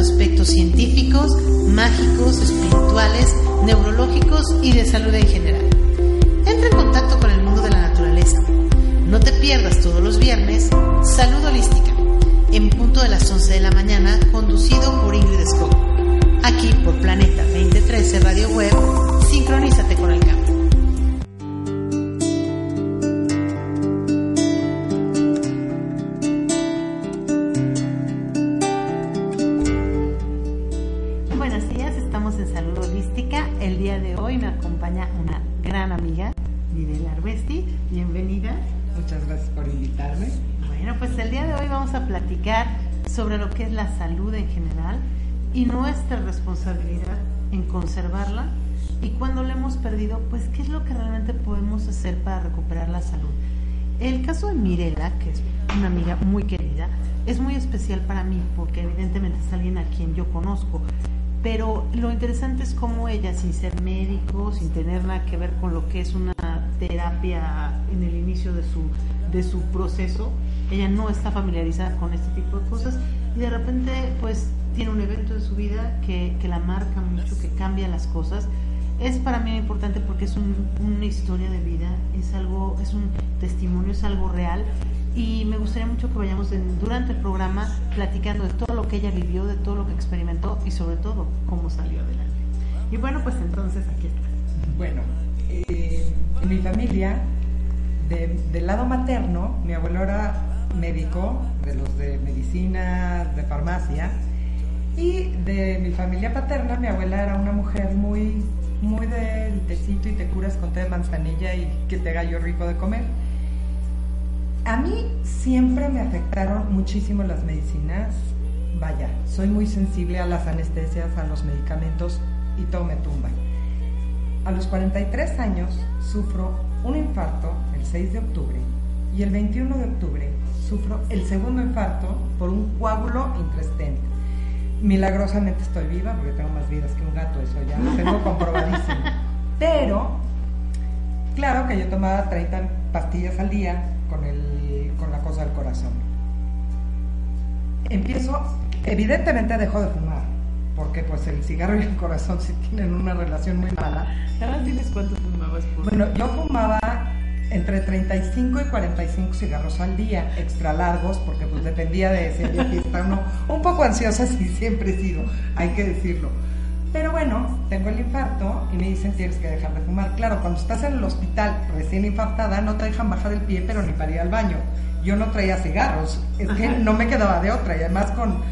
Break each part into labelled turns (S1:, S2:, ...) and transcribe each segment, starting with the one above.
S1: Aspectos científicos, mágicos, espirituales, neurológicos y de salud en general. Entra en contacto con el mundo de la naturaleza. No te pierdas todos los viernes Salud Holística, en punto de las 11 de la mañana, conducido por Ingrid Scott. Aquí por Planeta 2013 Radio Web, sincronízate con el cambio. Platicar sobre lo que es la salud en general y nuestra responsabilidad en conservarla y cuando la hemos perdido, pues qué es lo que realmente podemos hacer para recuperar la salud. El caso de Mirela, que es una amiga muy querida, es muy especial para mí porque evidentemente es alguien a quien yo conozco, pero lo interesante es cómo ella, sin ser médico, sin tener nada que ver con lo que es una terapia en el inicio de su, de su proceso, ella no está familiarizada con este tipo de cosas y de repente pues tiene un evento en su vida que, que la marca mucho, que cambia las cosas. Es para mí importante porque es un- una historia de vida, es algo, es un testimonio, es algo real y me gustaría mucho que vayamos en- durante el programa platicando de todo lo que ella vivió, de todo lo que experimentó y sobre todo cómo salió adelante. Y bueno, pues entonces aquí está.
S2: Bueno, eh, en mi familia, de- del lado materno, mi abuelo era médico, de los de medicina, de farmacia, y de mi familia paterna, mi abuela era una mujer muy, muy del tecito y te curas con té de manzanilla y que te gallo rico de comer. A mí siempre me afectaron muchísimo las medicinas. Vaya, soy muy sensible a las anestesias, a los medicamentos y todo me tumba. A los 43 años sufro un infarto el 6 de octubre y el 21 de octubre sufro el segundo infarto por un coágulo intestino. Milagrosamente estoy viva porque tengo más vidas que un gato, eso ya lo tengo comprobadísimo. Pero, claro que yo tomaba 30 pastillas al día con, el, con la cosa del corazón. Empiezo, evidentemente dejo de fumar, porque pues el cigarro y el corazón sí tienen una relación muy mala.
S1: Ahora diles cuánto fumabas por
S2: Bueno, yo fumaba entre 35 y 45 cigarros al día, extra largos, porque pues dependía de si había fiesta o no. Un poco ansiosa sí siempre he sido, hay que decirlo. Pero bueno, tengo el infarto y me dicen tienes que dejar de fumar. Claro, cuando estás en el hospital recién infartada no te dejan bajar el pie, pero ni para ir al baño. Yo no traía cigarros, es que no me quedaba de otra y además con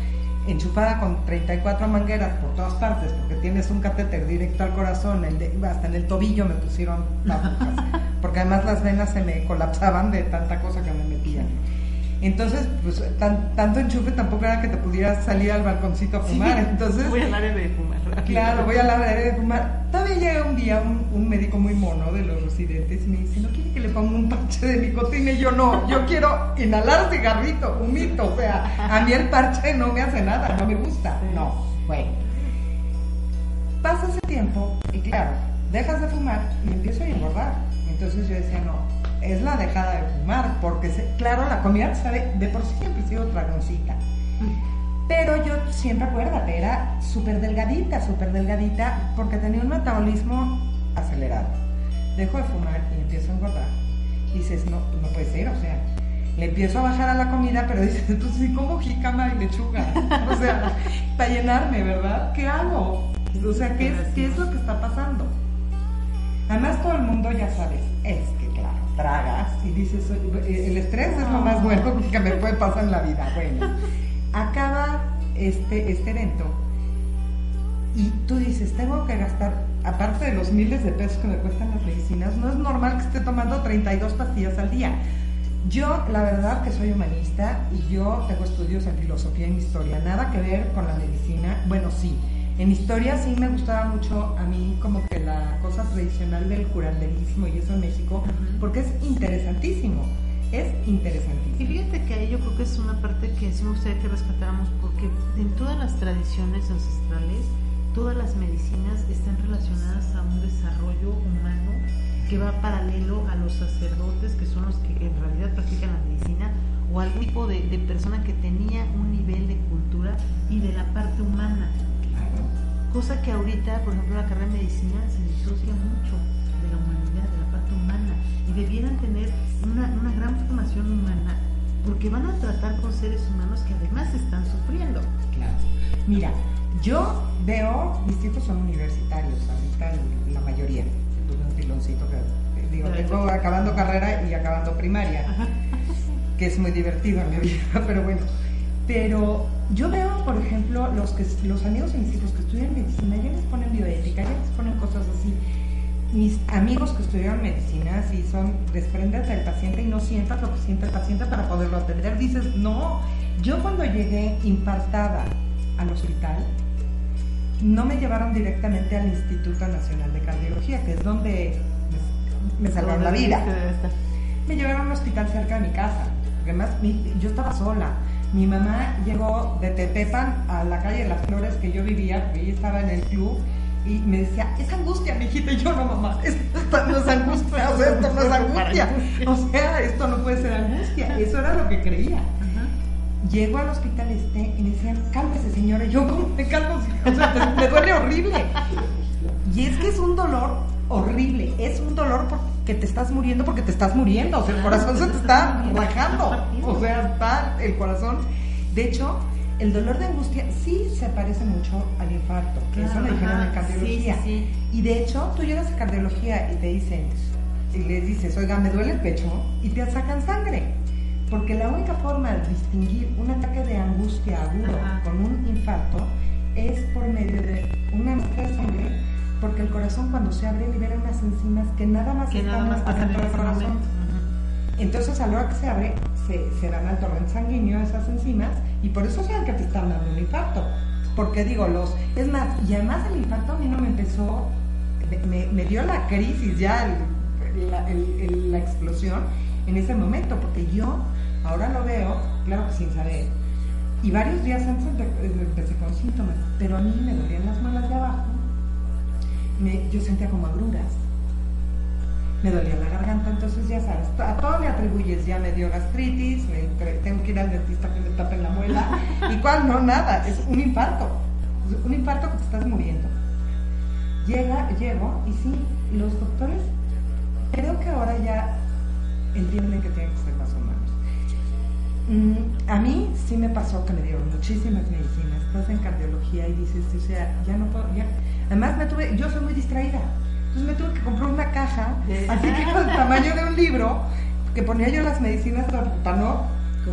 S2: enchufada con 34 mangueras por todas partes, porque tienes un catéter directo al corazón, el de- hasta en el tobillo me pusieron agujas, porque además las venas se me colapsaban de tanta cosa que me metían. Entonces, pues tan- tanto enchufe tampoco era que te pudieras salir al balconcito a fumar, entonces...
S1: Voy al área de fumar.
S2: Claro, voy a la área de fumar. Todavía llega un día un, un médico muy mono de los residentes y me dice, ¿no quiere que le ponga un parche de nicotina? Y yo no, yo quiero inhalar cigarrito, humito. O sea, a mí el parche no me hace nada, no me gusta. No, bueno. Pasa ese tiempo y claro, dejas de fumar y empiezo a engordar. Entonces yo decía, no, es la dejada de fumar, porque se- claro, la comida sabe, de por sí siempre he sido tragoncita. Pero yo siempre acuérdate, era súper delgadita, súper delgadita, porque tenía un metabolismo acelerado. Dejo de fumar y empiezo a engordar. Dices, no, no puede ser, o sea, le empiezo a bajar a la comida, pero dices, pues sí, como jícama y lechuga. O sea, para llenarme, ¿verdad? ¿Qué hago? O sea, ¿qué es, ¿qué es lo que está pasando? Además, todo el mundo ya sabes, es que claro, tragas y dices, el estrés es lo más bueno que me puede pasar en la vida. Bueno, acaba este, este evento y tú dices, tengo que gastar, aparte de los miles de pesos que me cuestan las medicinas, no es normal que esté tomando 32 pastillas al día. Yo, la verdad que soy humanista y yo tengo estudios en filosofía y en historia, nada que ver con la medicina. Bueno, sí, en historia sí me gustaba mucho a mí como que la cosa tradicional del curanderismo y eso en México, porque es interesantísimo, es interesantísimo.
S1: Y fíjate que ahí yo creo que es una parte que sí me gustaría que rescatáramos, porque en todas las tradiciones ancestrales, todas las medicinas están relacionadas a un desarrollo humano que va paralelo a los sacerdotes, que son los que en realidad practican la medicina, o al tipo de, persona que tenía un nivel de cultura y de la parte humana. Cosa que ahorita, por ejemplo, la carrera de medicina se disocia mucho de la humanidad, de la parte humana, y debieran tener una, una gran formación humana, porque van a tratar con seres humanos que además están sufriendo.
S2: Claro. Mira, yo veo, mis hijos son universitarios, ahorita la mayoría que digo, tengo acabando carrera y acabando primaria, que es muy divertido en mi vida, pero bueno. Pero yo veo, por ejemplo, los, que, los amigos y mis hijos que estudian medicina, ya les ponen bioética, ya les ponen cosas así. Mis amigos que estudian medicina, si son, desprendes del paciente y no sientas lo que siente el paciente para poderlo atender, dices, no. Yo cuando llegué infartada al hospital, no me llevaron directamente al Instituto Nacional de Cardiología, que es donde me, salvaron la vida. Me llevaron a un hospital cerca de mi casa, porque además yo estaba sola. Mi mamá llegó de Tepepan a la calle de las Flores que yo vivía, porque ella estaba en el club, y me decía, es angustia, mi hijita, y yo no, mamá, esto no es angustia, o sea, esto no es angustia, o sea, esto no puede ser angustia, eso era lo que creía. Llego al hospital este y me decían, cálmese señora. Y yo, ¿cómo me calmo? O sea, me duele horrible. Y es que es un dolor horrible. Es un dolor porque te estás muriendo, porque te estás muriendo. O sea, el corazón se te está rajando. O sea, está el corazón. De hecho, el dolor de angustia sí se parece mucho al infarto, que eso lo dijeron en cardiología. Y de hecho, tú llegas a cardiología y te dicen, y les dices, oiga, me duele el pecho, y te sacan sangre. Porque la única forma de distinguir un ataque de angustia agudo con un infarto es por medio de una muestra de sangre, porque el corazón cuando se abre libera unas enzimas que nada más están adentro del corazón. Entonces a la hora que se abre, se, se dan al torrente sanguíneo esas enzimas y por eso saben que te están dando un infarto. Porque digo, los... Es más, y además el infarto a mí no me empezó, me, me dio la crisis ya, la, la explosión en ese momento, porque yo Ahora lo veo, claro que sin saber. Y varios días antes empecé con síntomas, pero a mí me dolían las manos de abajo. Yo sentía como agruras. Me dolía la garganta, entonces ya sabes, a todo le atribuyes, ya me dio gastritis, tengo que ir al dentista que me tapen la muela. ¿Y cuál? No, nada, es un infarto. Un infarto que te estás muriendo. Llega, llego y sí, los doctores creo que ahora ya entienden que tienen que ser más humanos Mm, a mí sí me pasó que me dieron muchísimas medicinas. Estás en cardiología y dices, o sea, ya no puedo, ya. Además, me tuve, yo soy muy distraída. Entonces me tuve que comprar una caja, así que con el tamaño de un libro, que ponía yo las medicinas para no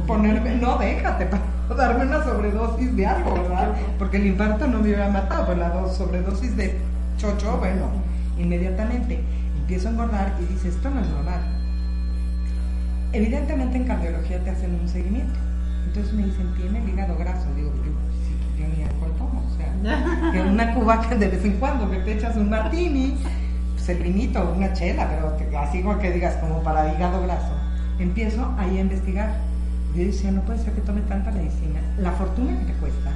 S2: ponerme, no, déjate, para darme una sobredosis de algo, ¿verdad? Porque el infarto no me hubiera matado, pero la sobredosis de chocho, bueno, inmediatamente empiezo a engordar y dices, esto no es normal Evidentemente en cardiología te hacen un seguimiento. Entonces me dicen, tiene el hígado graso. Digo, yo, tomo. O sea, que una cubaca de vez en cuando que te echas un martini, pues el vinito, una chela, pero así como que digas, como para hígado graso. Empiezo ahí a investigar. Yo decía, no puede ser que tome tanta medicina. La fortuna que te cuesta.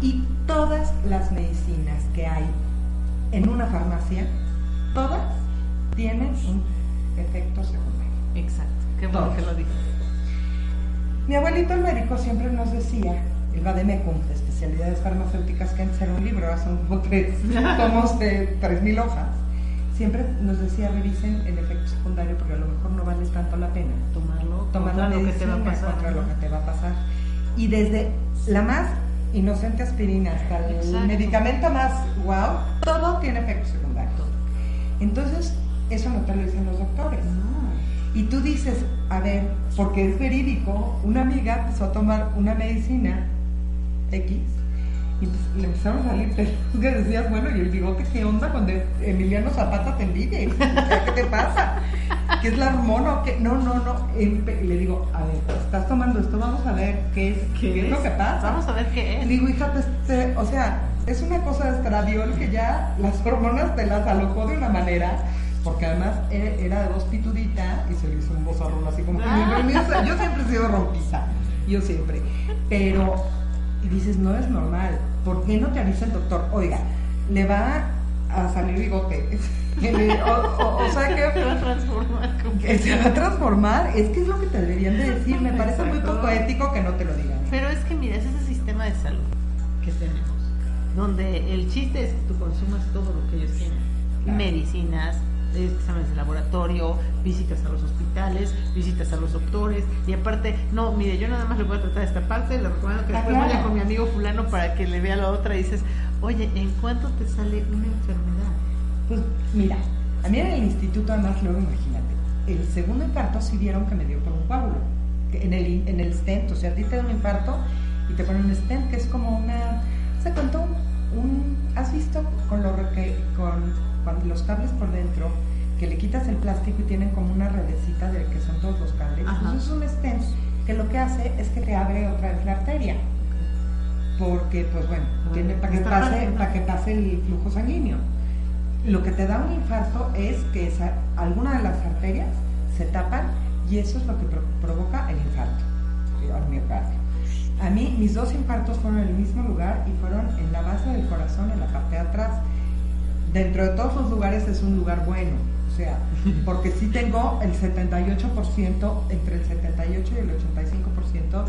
S2: Y todas las medicinas que hay en una farmacia, todas tienen un efecto secundario.
S1: Exacto. Qué bueno que lo dices.
S2: Mi abuelito el médico siempre nos decía, el Vademecum, de especialidades farmacéuticas, que antes era un libro, ahora son como tres tomos de tres mil hojas. Siempre nos decía, revisen el efecto secundario porque a lo mejor no vale tanto la pena
S1: tomarlo, tomar lo que te va a pasar.
S2: Contra lo que te va a pasar. Y desde la más inocente aspirina hasta el medicamento más wow, todo tiene efectos secundarios. Entonces, eso no te lo dicen los doctores. Y tú dices, a ver, porque es verídico, una amiga empezó a tomar una medicina X y pues le empezaron a salir pelos que decías, bueno, y el bigote, ¿qué onda cuando Emiliano Zapata te envidia? ¿Qué te pasa? ¿Qué es la hormona? ¿Qué? No, no, no. Le digo, a ver, estás tomando esto, vamos a ver qué es, qué, es, lo que pasa.
S1: Vamos a ver qué es.
S2: Digo, hija, pues, o sea, es una cosa de estradiol que ya las hormonas te las alocó de una manera porque además e, era de voz pitudita y se le hizo un vozarrón así como que ah. yo siempre he sido rompiza, yo siempre, pero y dices, no es normal, ¿por qué no te avisa el doctor? Oiga, le va a salir bigote. o, sea que
S1: se va a transformar.
S2: se va a transformar. Es que es lo que te deberían de decir. Me parece muy poco ético que no te lo digan.
S1: Pero es que mira, es ese sistema de salud que tenemos, donde el chiste es que tú consumas todo lo que ellos tienen. Medicinas, exámenes de laboratorio, visitas a los hospitales, visitas a los doctores y aparte, no, mire, yo nada más le voy a tratar esta parte, le recomiendo que ah, después vaya con mi amigo fulano para que le vea la otra y dices, oye, ¿en cuánto te sale una enfermedad?
S2: Pues mira, a mí en el instituto además luego imagínate, el segundo infarto sí vieron que me dio por un coágulo, en el, en el stent, o sea, a ti te da un infarto y te ponen un stent que es como una, se contó un, ¿has visto con lo que, con cuando los cables por dentro, que le quitas el plástico y tienen como una redecita de que son todos los cables, pues es un stent que lo que hace es que te abre otra vez la arteria. Porque, pues bueno, tiene, para, que pase, para que pase el flujo sanguíneo. Lo que te da un infarto es que esa, alguna de las arterias se tapan y eso es lo que provoca el infarto al miocardio. A mí mis dos infartos fueron en el mismo lugar y fueron en la base del corazón, en la parte de atrás dentro de todos los lugares es un lugar bueno. Sea, porque sí tengo el 78%, entre el 78 y el 85%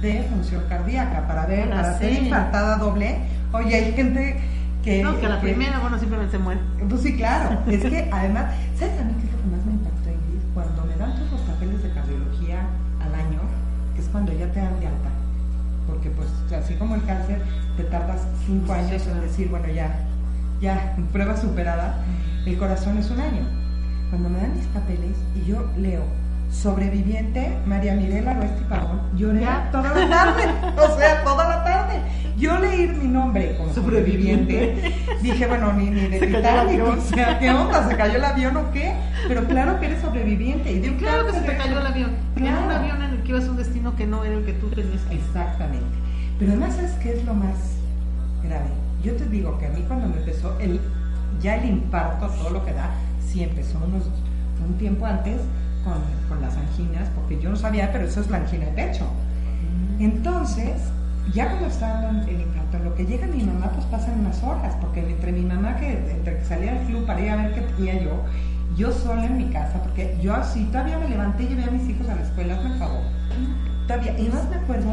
S2: de función cardíaca. Para ver, para ser infartada doble, oye, hay gente que...
S1: No, que la primera, bueno, simplemente muere.
S2: Pues sí, claro. es que además, ¿sabes a mí qué es lo que más me impactó, Ingrid? Cuando me dan todos los papeles de cardiología al año, que es cuando ya te dan de alta. Porque pues así como el cáncer, te tardas cinco años en decir, bueno, ya ya, prueba superada, el corazón es un año. Cuando me dan mis papeles y yo leo sobreviviente María Mirela Oeste Pavón, lloré toda la tarde, o sea, toda la tarde. Yo leí mi nombre como sobreviviente, dije, bueno, ni, ni de Titanic, o sea, ¿qué onda? ¿Se cayó el avión o qué? Pero claro que eres sobreviviente. Y
S1: digo, claro, que se te cayó el avión. Era un avión en el que ibas a un destino que no era el que tú tenías
S2: Exactamente. Pero además, ¿sabes qué es lo más grave? Yo te digo que a mí cuando me empezó el, ya el infarto, todo lo que da, sí empezó unos, un tiempo antes con, con, las anginas, porque yo no sabía, pero eso es la angina de pecho. Entonces, ya cuando estaba en el infarto, lo que llega mi mamá, pues pasan unas horas, porque entre mi mamá, que entre que salía el flu para ir a ver qué tenía yo, yo sola en mi casa, porque yo así todavía me levanté y llevé a mis hijos a la escuela, el favor. Todavía, y más me acuerdo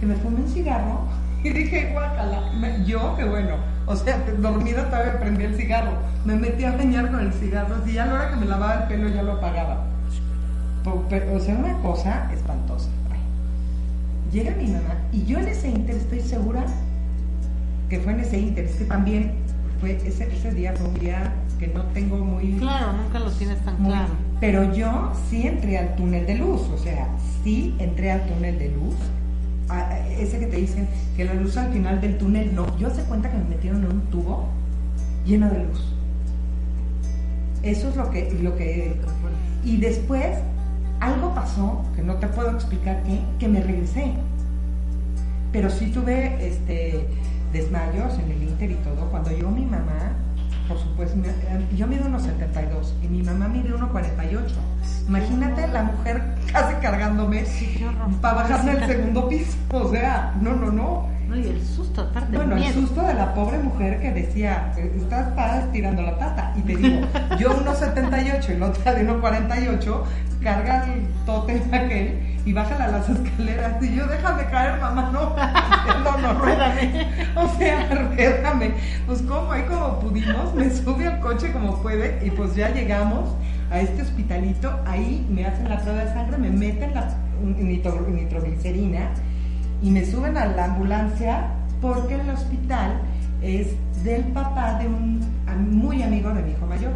S2: que me fumé un cigarro y dije, guacala. Yo, que bueno, o sea, dormida todavía prendí el cigarro. Me metí a bañar con el cigarro. Y ya a la hora que me lavaba el pelo ya lo apagaba. O sea, una cosa espantosa. Llega mi mamá y yo en ese inter estoy segura que fue en ese inter. Es que también fue ese, ese día fue un día que no tengo muy...
S1: Claro, nunca lo tienes tan claro.
S2: Pero yo sí entré al túnel de luz. O sea, sí entré al túnel de luz ese que te dicen que la luz al final del túnel, no. Yo se cuenta que me metieron en un tubo lleno de luz. Eso es lo que, lo que... Y después algo pasó, que no te puedo explicar qué, que me regresé. Pero sí tuve este, desmayos en el Inter y todo. Cuando yo mi mamá por supuesto, yo mido unos 72 y mi mamá mide 1,48. Imagínate la mujer casi cargándome para bajarme al segundo piso. O sea, no, no, no.
S1: No, y el susto, aparte.
S2: Bueno, el susto de la pobre mujer que decía, estás para estirando la pata. Y te digo, yo 1,78 y la otra de 1,48, carga el tote aquel y bájala a las escaleras. Y yo, déjame caer, mamá, no. No, no, ruédame. O sea, ruédame. Pues como ahí como pudimos, me sube al coche como puede y pues ya llegamos a este hospitalito. Ahí me hacen la prueba de sangre, me meten la nitroglicerina y me suben a la ambulancia porque el hospital es del papá de un muy amigo de mi hijo mayor.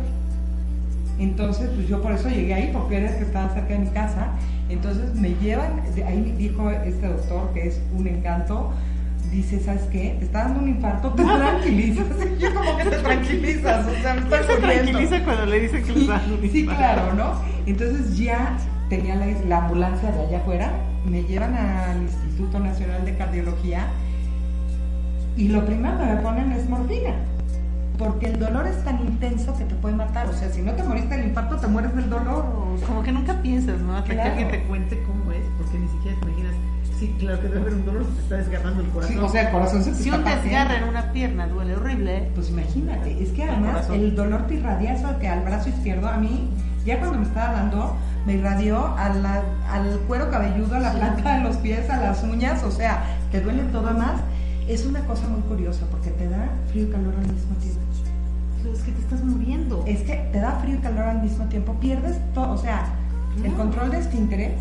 S2: Entonces, pues yo por eso llegué ahí, porque era el que estaba cerca de mi casa. Entonces me llevan, ahí dijo este doctor que es un encanto, dice, ¿sabes qué? Te está dando un infarto, te tranquilizas. yo como que te tranquilizas, o sea, me
S1: estás se tranquiliza cuando le dicen que le
S2: da un Sí, claro, ¿no? Entonces ya tenía la, la ambulancia de allá afuera, me llevan al Instituto Nacional de Cardiología y lo primero que me ponen es morfina. Porque el dolor es tan intenso que te puede matar. O sea, si no te moriste del infarto, te mueres del dolor.
S1: Como que nunca piensas, ¿no? Hasta que alguien te cuente cómo es, porque ni siquiera te imaginas. Sí, claro que debe haber un dolor, se te está desgarrando el corazón.
S2: Sí, o sea, el corazón se te
S1: Si un desgarre en una pierna duele horrible.
S2: Pues imagínate, es que además el, dolor te irradia eso que al brazo izquierdo, a mí, ya cuando me estaba dando, me irradió al cuero cabelludo, a la planta de los pies, a las uñas, o sea, te duele todo más es una cosa muy curiosa porque te da frío y calor al mismo tiempo.
S1: Es que te estás muriendo.
S2: Es que te da frío y calor al mismo tiempo. Pierdes todo, o sea, el control de este interés.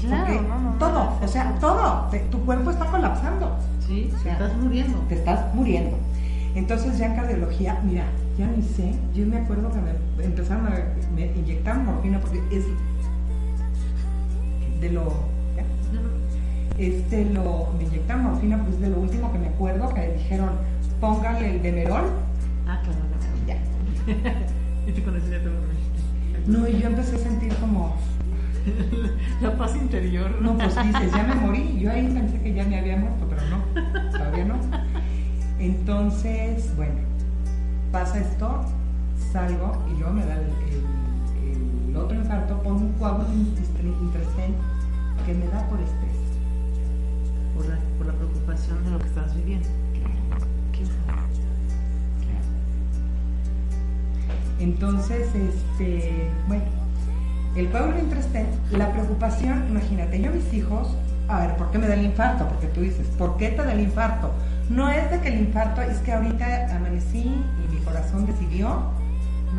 S1: Claro,
S2: todo, o sea, todo. tu cuerpo está colapsando.
S1: Sí, te estás muriendo.
S2: Te estás muriendo. Entonces ya en cardiología, mira, ya ni sé, yo me acuerdo que me empezaron a me inyectar morfina porque es de lo este lo, me inyectaron morfina, pues de lo último que me acuerdo, que dijeron, póngale el Demerol.
S1: Ah, claro,
S2: ya.
S1: ¿Y tú con ese ya te
S2: No, y yo empecé a sentir como...
S1: La paz interior.
S2: No, pues dices, ya me morí. Yo ahí pensé que ya me había muerto, pero no, todavía no. Entonces, bueno, pasa esto, salgo y luego me da el, el, otro infarto, pongo un coágulo intestinal que me da por estrés
S1: por la, preocupación de lo que estás viviendo.
S2: Entonces, este, bueno, el pueblo interesante, la preocupación, imagínate, yo mis hijos, a ver, ¿por qué me da el infarto? Porque tú dices, ¿por qué te da el infarto? No es de que el infarto, es que ahorita amanecí y mi corazón decidió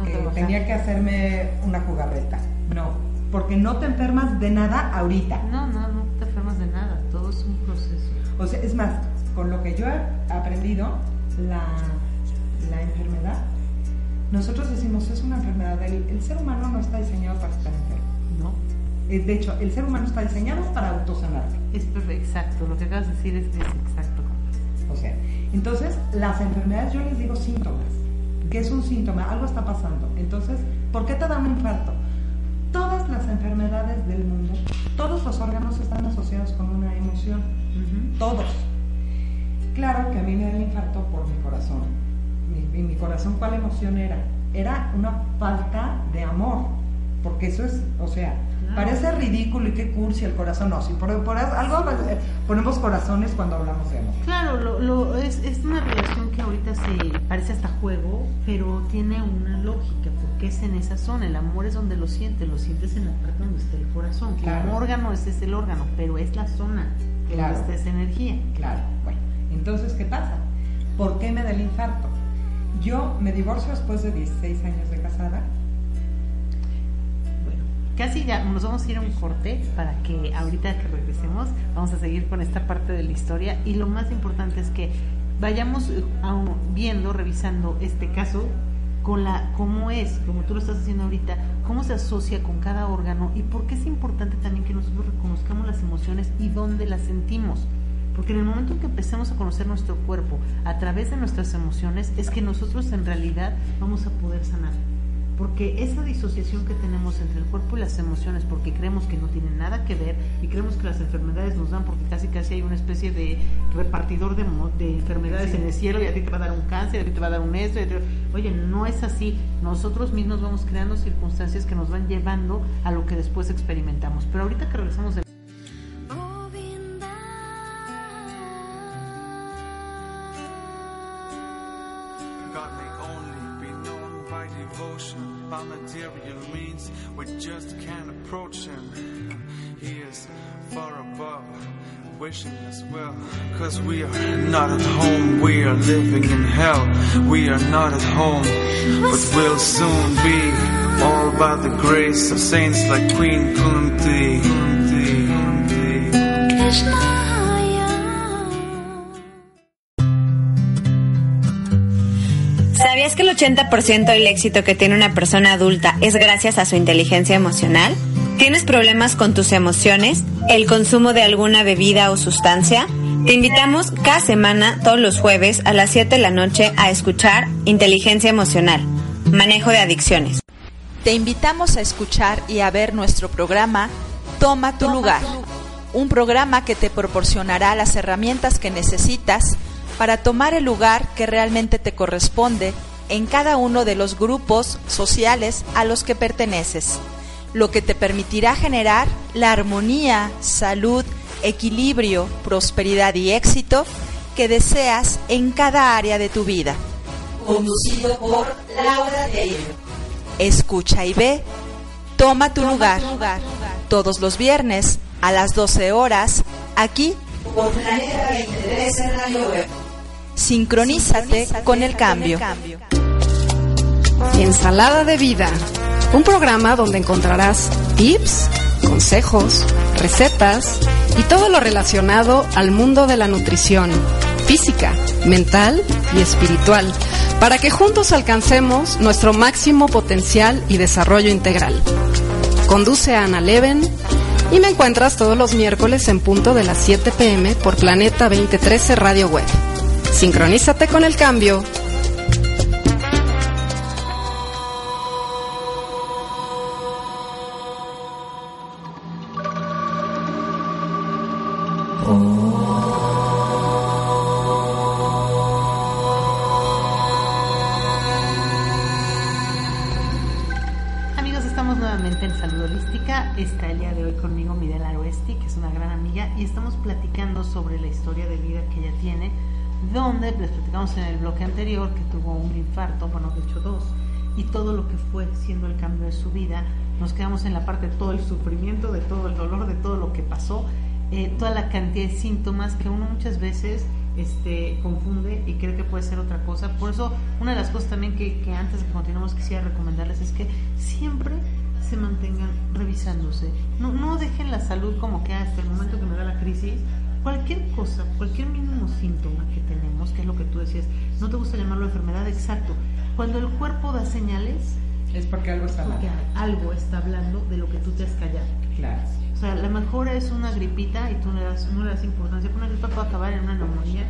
S2: que tenía que hacerme una jugarreta. No, porque no te enfermas de nada ahorita.
S1: No, no, no te enfermas de nada, todo es un proceso.
S2: O sea, es más, con lo que yo he aprendido, la, la enfermedad, nosotros decimos es una enfermedad, el, el, ser humano no está diseñado para estar enfermo.
S1: No.
S2: Eh, de hecho, el ser humano está diseñado para autosanarse.
S1: Es perfecto, exacto, lo que acabas de decir es, es exacto.
S2: O sea, entonces las enfermedades yo les digo síntomas. ¿Qué es un síntoma? Algo está pasando. Entonces, ¿por qué te da un infarto? Todas las enfermedades del mundo, todos los órganos están asociados con una emoción todos. Claro que a mí me da el infarto por mi corazón. Mi, mi corazón, ¿cuál emoción era? Era una falta de amor, porque eso es, o sea, parece ridículo y qué cursi el corazón, no, si por, algo eh, ponemos corazones cuando hablamos de amor.
S1: Claro, lo, es, es, una relación que ahorita se parece hasta juego, pero tiene una lógica, porque es en esa zona, el amor es donde lo sientes, lo sientes en la parte donde está el corazón, claro. el órgano ese es el órgano, pero es la zona claro. esa energía.
S2: Claro, bueno, entonces, ¿qué pasa? ¿Por qué me da el infarto? Yo me divorcio después de 16 años de casada.
S1: Bueno, casi ya nos vamos a ir a un corte para que ahorita que regresemos vamos a seguir con esta parte de la historia y lo más importante es que vayamos eh, viendo, revisando este caso con la cómo es, como tú lo estás haciendo ahorita, cómo se asocia con cada órgano y por qué es importante también que nosotros reconozcamos las emociones y dónde las sentimos. Porque en el momento en que empecemos a conocer nuestro cuerpo a través de nuestras emociones es que nosotros en realidad vamos a poder sanar. Porque esa disociación que tenemos entre el cuerpo y las emociones, porque creemos que no tienen nada que ver y creemos que las enfermedades nos dan, porque casi casi hay una especie de repartidor de, de enfermedades en el cielo y a ti te va a dar un cáncer, a ti te va a dar un esto, oye, no es así, nosotros mismos vamos creando circunstancias que nos van llevando a lo que después experimentamos. Pero ahorita que regresamos de material means we just can't approach him. He is far above, wishing us well. Cause we are not at home, we are living in hell. We are not at home, but we'll soon be. All by the grace of saints like Queen. Kunti, Kunti. Krishna.
S3: 80% del éxito que tiene una persona adulta es gracias a su inteligencia emocional? ¿Tienes problemas con tus emociones? ¿El consumo de alguna bebida o sustancia? Te invitamos cada semana, todos los jueves, a las 7 de la noche, a escuchar Inteligencia Emocional, Manejo de Adicciones.
S4: Te invitamos a escuchar y a ver nuestro programa Toma tu lugar, un programa que te proporcionará las herramientas que necesitas para tomar el lugar que realmente te corresponde en cada uno de los grupos sociales a los que perteneces, lo que te permitirá generar la armonía, salud, equilibrio, prosperidad y éxito que deseas en cada área de tu vida. Conducido por Laura Taylor. Escucha y ve. Toma tu lugar. Todos los viernes a las 12 horas aquí por Planeta 23 Radio Web. Sincronízate con el cambio.
S5: Ensalada de vida. Un programa donde encontrarás tips, consejos, recetas y todo lo relacionado al mundo de la nutrición, física, mental y espiritual, para que juntos alcancemos nuestro máximo potencial y desarrollo integral. Conduce a Ana Leven y me encuentras todos los miércoles en punto de las 7 pm por Planeta 2013 Radio Web. Sincronízate con el cambio
S1: amiga, y estamos platicando sobre la historia de vida que ella tiene, donde les platicamos en el bloque anterior que tuvo un infarto, bueno, de hecho dos, y todo lo que fue siendo el cambio de su vida. Nos quedamos en la parte de todo el sufrimiento, de todo el dolor, de todo lo que pasó, eh, toda la cantidad de síntomas que uno muchas veces este, confunde y cree que puede ser otra cosa. Por eso, una de las cosas también que, que antes de que continuemos quisiera recomendarles es que siempre se mantengan revisándose. No, no dejen la salud como que hasta el momento que me da la crisis. Cualquier cosa, cualquier mínimo síntoma que tenemos, que es lo que tú decías, no te gusta llamarlo enfermedad, exacto. Cuando el cuerpo da señales,
S2: es porque algo está
S1: porque algo está hablando de lo que tú te has callado.
S2: Claro.
S1: O sea, la mejor es una gripita y tú no le das, no le das importancia. Una gripa puede acabar en una neumonía,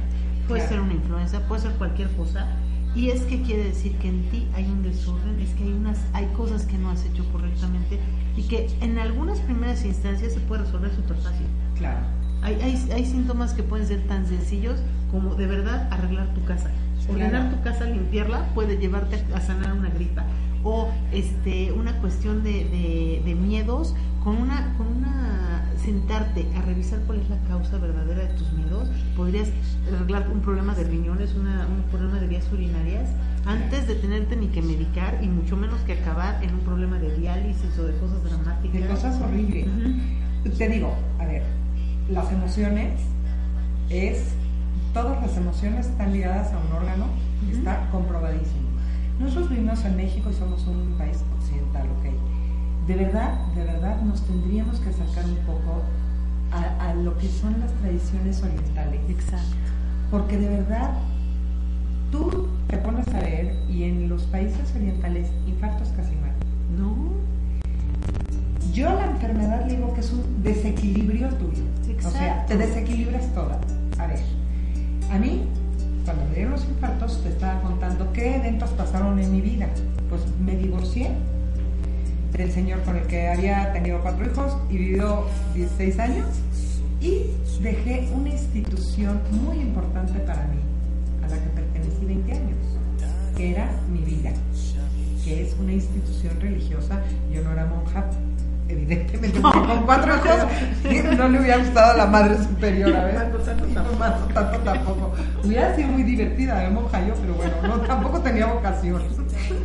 S1: puede ser una influenza, puede ser cualquier cosa y es que quiere decir que en ti hay un desorden, es que hay unas hay cosas que no has hecho correctamente y que en algunas primeras instancias se puede resolver súper fácil.
S2: Claro.
S1: Hay, hay, hay, síntomas que pueden ser tan sencillos como de verdad arreglar tu casa. Ordenar tu casa, limpiarla, puede llevarte a sanar una gripa. O este, una cuestión de, de, de miedos con una, con una sentarte a revisar cuál es la causa verdadera de tus miedos, podrías arreglar un problema de riñones, una, un problema de vías urinarias, antes de tenerte ni que medicar y mucho menos que acabar en un problema de diálisis o de cosas dramáticas.
S2: De cosas horribles. Te digo, a ver, las emociones es, todas las emociones están ligadas a un órgano, está comprobadísimo. Nosotros vivimos en México y somos un país occidental, ok de verdad, de verdad nos tendríamos que acercar un poco a, lo que son las tradiciones orientales.
S1: Exacto.
S2: Porque de verdad, tú te pones a ver y en los países orientales infartos casi no
S1: No.
S2: Yo la enfermedad digo que es un desequilibrio tuyo. O sea, te desequilibras toda. A ver, a mí, cuando me dieron los infartos, te estaba contando qué eventos pasaron en mi vida. Pues me divorcié, del señor con el que había tenido cuatro hijos y vivió 16 años y dejé una institución muy importante para mí, a la que pertenecí 20 años, que era mi vida, que es una institución religiosa. Yo no era monja, evidentemente, con cuatro hijos no le hubiera gustado a la madre superior, a ver, tanto, tampoco. Hubiera sido muy divertida de monja yo, pero bueno, no, tampoco tenía vocación,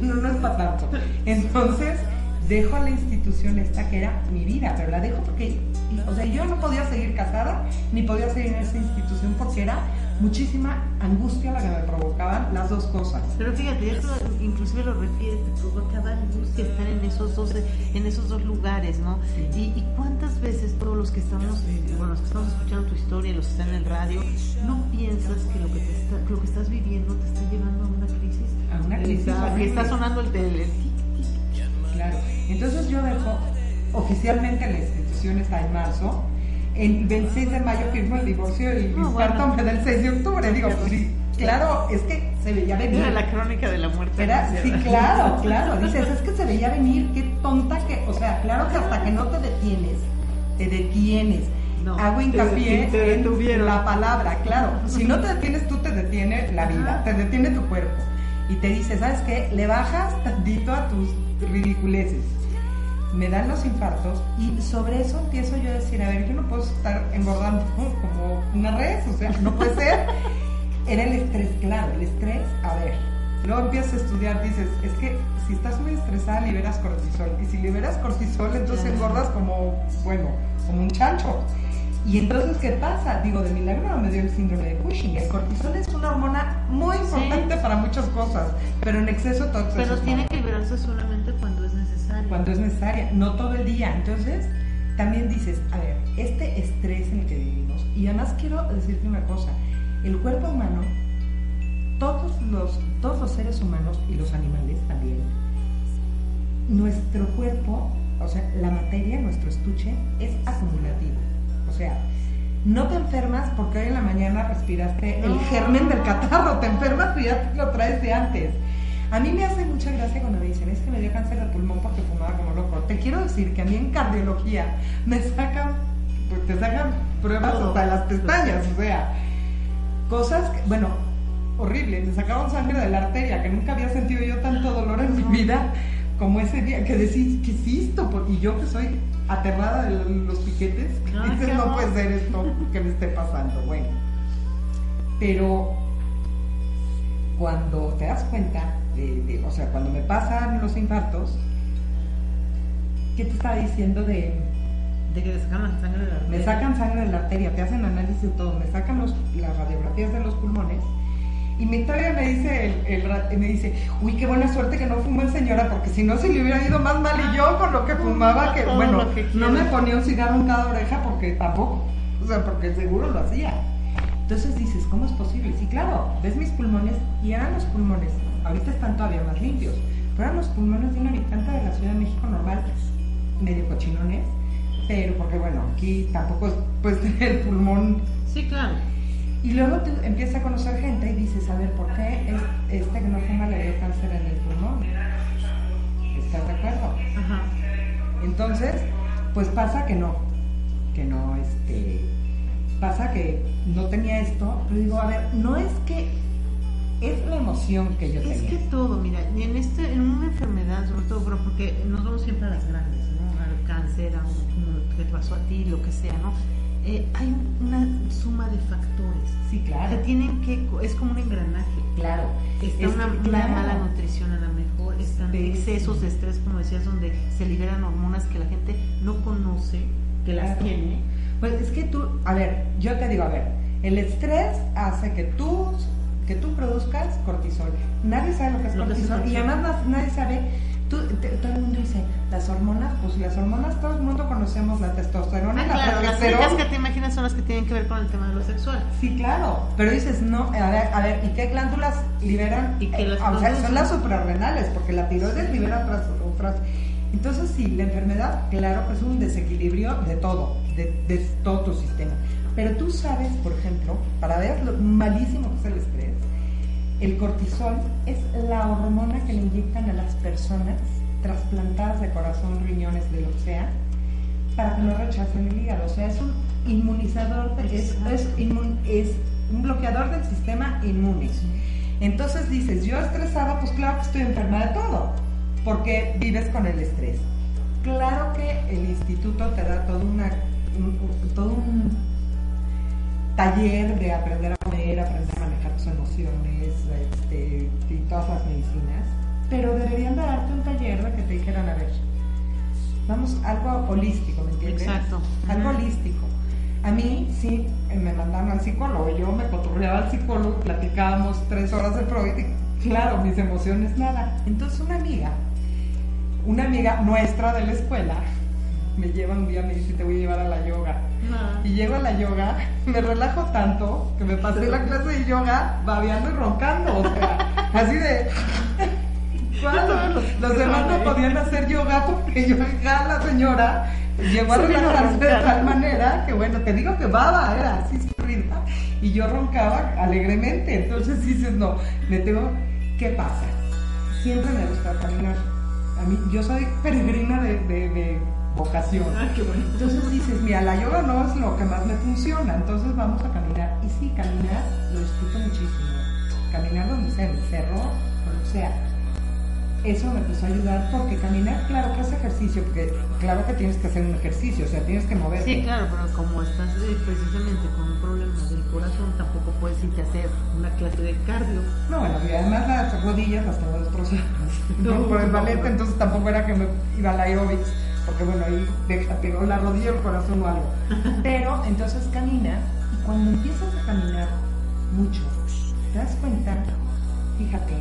S2: no, no es para tanto. Entonces, dejo la institución esta que era mi vida, pero la dejo porque, o sea, yo no podía seguir casada ni podía seguir en esa institución porque era muchísima angustia la que me provocaban las dos cosas.
S1: Pero fíjate, eso inclusive lo refieres, te provocaba angustia estar en esos dos, en esos dos lugares, ¿no? Y, y, cuántas veces todos los que estamos, eh, bueno, los que estamos escuchando tu historia, los que están en el radio, no piensas que lo que te está, lo que estás viviendo te está llevando a una crisis,
S2: a una crisis,
S1: que está sonando el, tele,
S2: Claro. Entonces yo dejo oficialmente la institución está en marzo. El 26 de mayo firmo el divorcio y mi parto me da el 6 de octubre. Digo, pues sí, claro, es que se veía venir.
S1: Era la crónica de la muerte.
S2: Era, sí, claro, claro. Dices, es que se veía venir, qué tonta que, o sea, claro que hasta que no te detienes, te detienes. No, Hago hincapié te, en la palabra, claro. Si no te detienes, tú te detienes la vida, te detiene tu cuerpo. Y te dice, ¿sabes qué? Le bajas tantito a tus ridiculeces me dan los infartos y sobre eso empiezo yo a decir, a ver, yo no puedo estar engordando como una res, o sea, no puede ser. Era el estrés, claro, el estrés, a ver. Luego empiezas a estudiar, dices, es que si estás muy estresada liberas cortisol y si liberas cortisol entonces engordas como, bueno, como un chancho. Y entonces, ¿qué pasa? Digo, de milagro no me dio el síndrome de Cushing. El cortisol es una hormona muy importante para muchas cosas, pero en exceso exceso
S1: Pero tiene que liberarse solamente cuando es necesario.
S2: Cuando es necesaria, no todo el día. Entonces, también dices, a ver, este estrés en el que vivimos, y además quiero decirte una cosa, el cuerpo humano, todos los, todos los seres humanos y los animales también, nuestro cuerpo, o sea, la materia, nuestro estuche, es acumulativo sea, no te enfermas porque hoy en la mañana respiraste el germen del catarro, te enfermas y ya lo traes de antes. A mí me hace mucha gracia cuando me dicen, es que me dio cáncer de pulmón porque fumaba como loco. Te quiero decir que a mí en cardiología me sacan, pues te sacan pruebas hasta las pestañas, o sea, cosas, que, bueno, horrible, me sacaban sangre de la arteria, que nunca había sentido yo tanto dolor en mi vida como ese día, que decís, ¿qué esto? Y yo que soy aterrada de los piquetes, dices, no puede ser esto que me esté pasando. Bueno, pero cuando te das cuenta, de, o sea, cuando me pasan los infartos, ¿qué te estaba diciendo de...
S1: De que te sacan la sangre de la arteria.
S2: Me sacan sangre de la arteria, te hacen análisis de todo, me sacan los, las radiografías de los pulmones y mi historia me dice, el, me dice, uy, qué buena suerte que no fumó señora, porque si no se le hubiera ido más mal y yo con lo que fumaba, que bueno, no me ponía un cigarro en cada oreja porque tampoco, o sea, porque seguro lo hacía. Entonces dices, ¿cómo es posible? Sí, claro, ves mis pulmones y eran los pulmones, ahorita están todavía más limpios, pero eran los pulmones de un habitante de la Ciudad de México normal, medio cochinones, pero porque bueno, aquí tampoco es pues el pulmón.
S1: Sí, claro
S2: y luego tú empiezas a conocer gente y dices, a ver, ¿por qué este que no fuma le dio cáncer en el pulmón? ¿Estás de acuerdo? Ajá. Entonces, pues pasa que no, que no, este, pasa que no tenía esto, pero digo, a ver, no es que es la emoción que yo tenía.
S1: Es que todo, mira, en, este, en una enfermedad, sobre todo, pero porque nos vamos siempre a las grandes, ¿no? Al cáncer, a un, que te pasó a ti, lo que sea, ¿no? Eh, hay una suma de factores.
S2: Sí, claro.
S1: Que tienen que, es como un engranaje.
S2: Claro.
S1: Está una, mala nutrición a lo mejor, están excesos de estrés, como decías, donde se liberan hormonas que la gente no conoce, que las tiene.
S2: Pues es que tú, a ver, yo te digo, a ver, el estrés hace que tú, que tú produzcas cortisol. Nadie sabe lo que es cortisol y además nadie sabe todo el mundo dice, las hormonas, pues las hormonas, todo el mundo conocemos la testosterona
S1: y
S2: la
S1: claro, Las únicas que te imaginas son las que tienen que ver con el tema de lo sexual.
S2: Sí, claro. Pero dices, no, a ver, a ver ¿y qué glándulas liberan?
S1: ¿Y qué
S2: las o sea, son las suprarrenales, porque la tiroides libera otras, otras. Entonces, sí, la enfermedad, claro que es un desequilibrio de todo, de, de todo tu sistema. Pero tú sabes, por ejemplo, para ver lo malísimo que es el estrés, el cortisol es la hormona que le inyectan a las personas trasplantadas de corazón, riñones, de lo que sea, para que no rechacen el hígado. O sea, es un inmunizador, es, es, es un bloqueador del sistema inmune. Entonces dices, yo estresada, pues claro que estoy enferma de todo, porque vives con el estrés. Claro que el instituto te da todo, una, todo un taller de aprender a comer, aprender a manejar tus emociones este, y todas las medicinas, pero deberían darte un taller de que te dijeran, a ver, vamos, algo holístico, ¿me entiendes?
S1: Exacto.
S2: Algo holístico. A mí sí me mandaron al psicólogo, yo me cotorreaba al psicólogo, platicábamos tres horas de Freud y claro, mis emociones nada. Entonces una amiga una amiga nuestra de la escuela me lleva un día, me dice, te voy a llevar a la yoga. Y llego a la yoga, me relajo tanto que me pasé la clase de yoga babeando y roncando. O sea, así de. Los demás no podían hacer yoga porque yo ya la señora llegó a relajarse de tal manera que, bueno, te digo que baba, era así surrida. Y yo roncaba alegremente. Entonces dices, no, me tengo. ¿Qué pasa? Siempre me gusta caminar. A mí, yo soy peregrina de, de, de vocación.
S1: Ah, qué bueno.
S2: Entonces dices, mira, la yoga no es lo que más me funciona, entonces vamos a caminar. Y sí, caminar lo disfruto muchísimo. Caminar donde sea, en el cerro, o sea, eso me empezó a ayudar porque caminar, claro que es ejercicio, porque claro que tienes que hacer un ejercicio, o sea, tienes que moverte.
S1: Sí, claro, pero como estás eh, precisamente con un problema del corazón, tampoco puedes irte a hacer una clase de cardio.
S2: No, bueno, y además las rodillas las tengo destrozadas no, por el ballet, entonces tampoco era que me iba al aerobics, porque bueno, ahí deja, pegó la rodilla el corazón o algo. Pero entonces caminas y cuando empiezas a caminar mucho, te das cuenta, fíjate,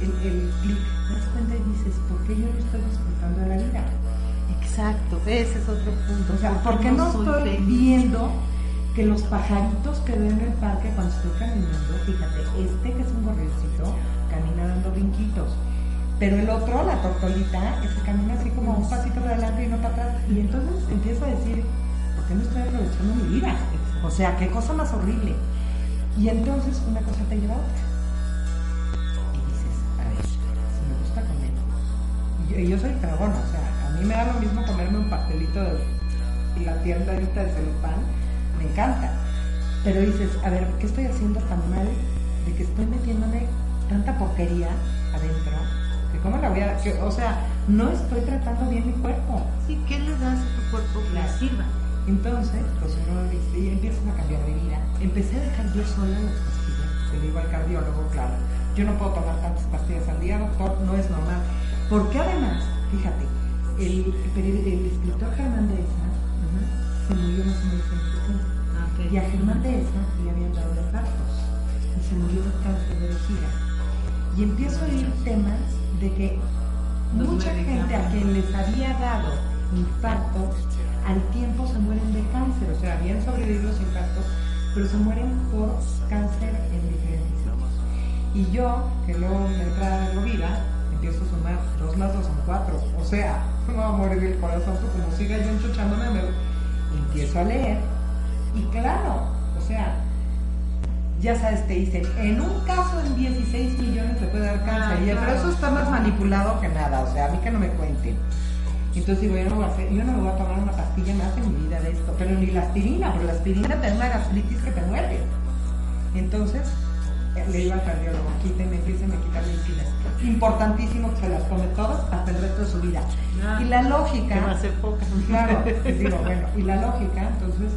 S2: el, el clic, te das cuenta y dices, ¿por qué yo no estoy disfrutando de la vida?
S1: Exacto, ese es otro punto.
S2: O sea, ¿por qué no estoy
S1: feliz?
S2: viendo que los pajaritos que veo en el parque cuando estoy caminando, fíjate, este que es un gorrioncito, camina dando brinquitos. Pero el otro, la tortolita, ese camina así como un pasito para adelante y no para atrás. Y entonces empiezo a decir, ¿por qué no estoy aprovechando mi vida? O sea, qué cosa más horrible. Y entonces una cosa te lleva a otra. Y dices, a ver, si me gusta comer. Y yo, y yo soy dragona, o sea, a mí me da lo mismo comerme un pastelito de, la tienda esta de celofán, me encanta. Pero dices, a ver, ¿qué estoy haciendo tan mal de que estoy metiéndome tanta porquería adentro? Que cómo la voy a... que, o sea, no estoy tratando bien mi cuerpo.
S1: Sí, ¿qué le das a tu cuerpo que
S2: Claro.
S1: sirva?
S2: Entonces, pues uno dice, y empiezas a cambiar de vida. Empecé a dejar yo sola las pastillas. Le digo al cardiólogo, claro, yo no puedo tomar tantas pastillas al día, doctor, no es normal. Porque además, fíjate, el, el, el escritor Germán Dehesa se murió más o menos en tiempo.
S1: Ah.
S2: Y a Germán Dehesa le habían dado de infartos y se murió de cáncer de vejiga. Y empiezo a oír temas de que mucha gente a quien les había dado infartos, al tiempo se mueren de cáncer. O sea, habían sobrevivido los infartos, pero se mueren por cáncer en diferentes sitios. Y yo, que luego me entra lo vida, empiezo a sumar dos más dos son cuatro. O sea, no va a morir el corazón, pues como siga yo enchuchándome, me empiezo a leer. Y claro, o sea, ya sabes, te dicen, en un caso en 16 millones te puede dar cáncer.
S1: Ah,
S2: y pero
S1: claro.
S2: eso está más manipulado que nada, o sea, a mí que no me cuenten. Entonces digo, yo no, voy a hacer, yo no me voy a tomar una pastilla más en mi vida de esto, pero ni la aspirina, porque la aspirina te da una gastritis que te muerde. Entonces, eh, le digo al cardiólogo, quíteme, empiecen a quitar medicinas. Importantísimo que se las tome todas hasta el resto de su vida.
S1: Ah,
S2: y la lógica...
S1: Que va a ser poca.
S2: Claro, digo, bueno, y la lógica, entonces,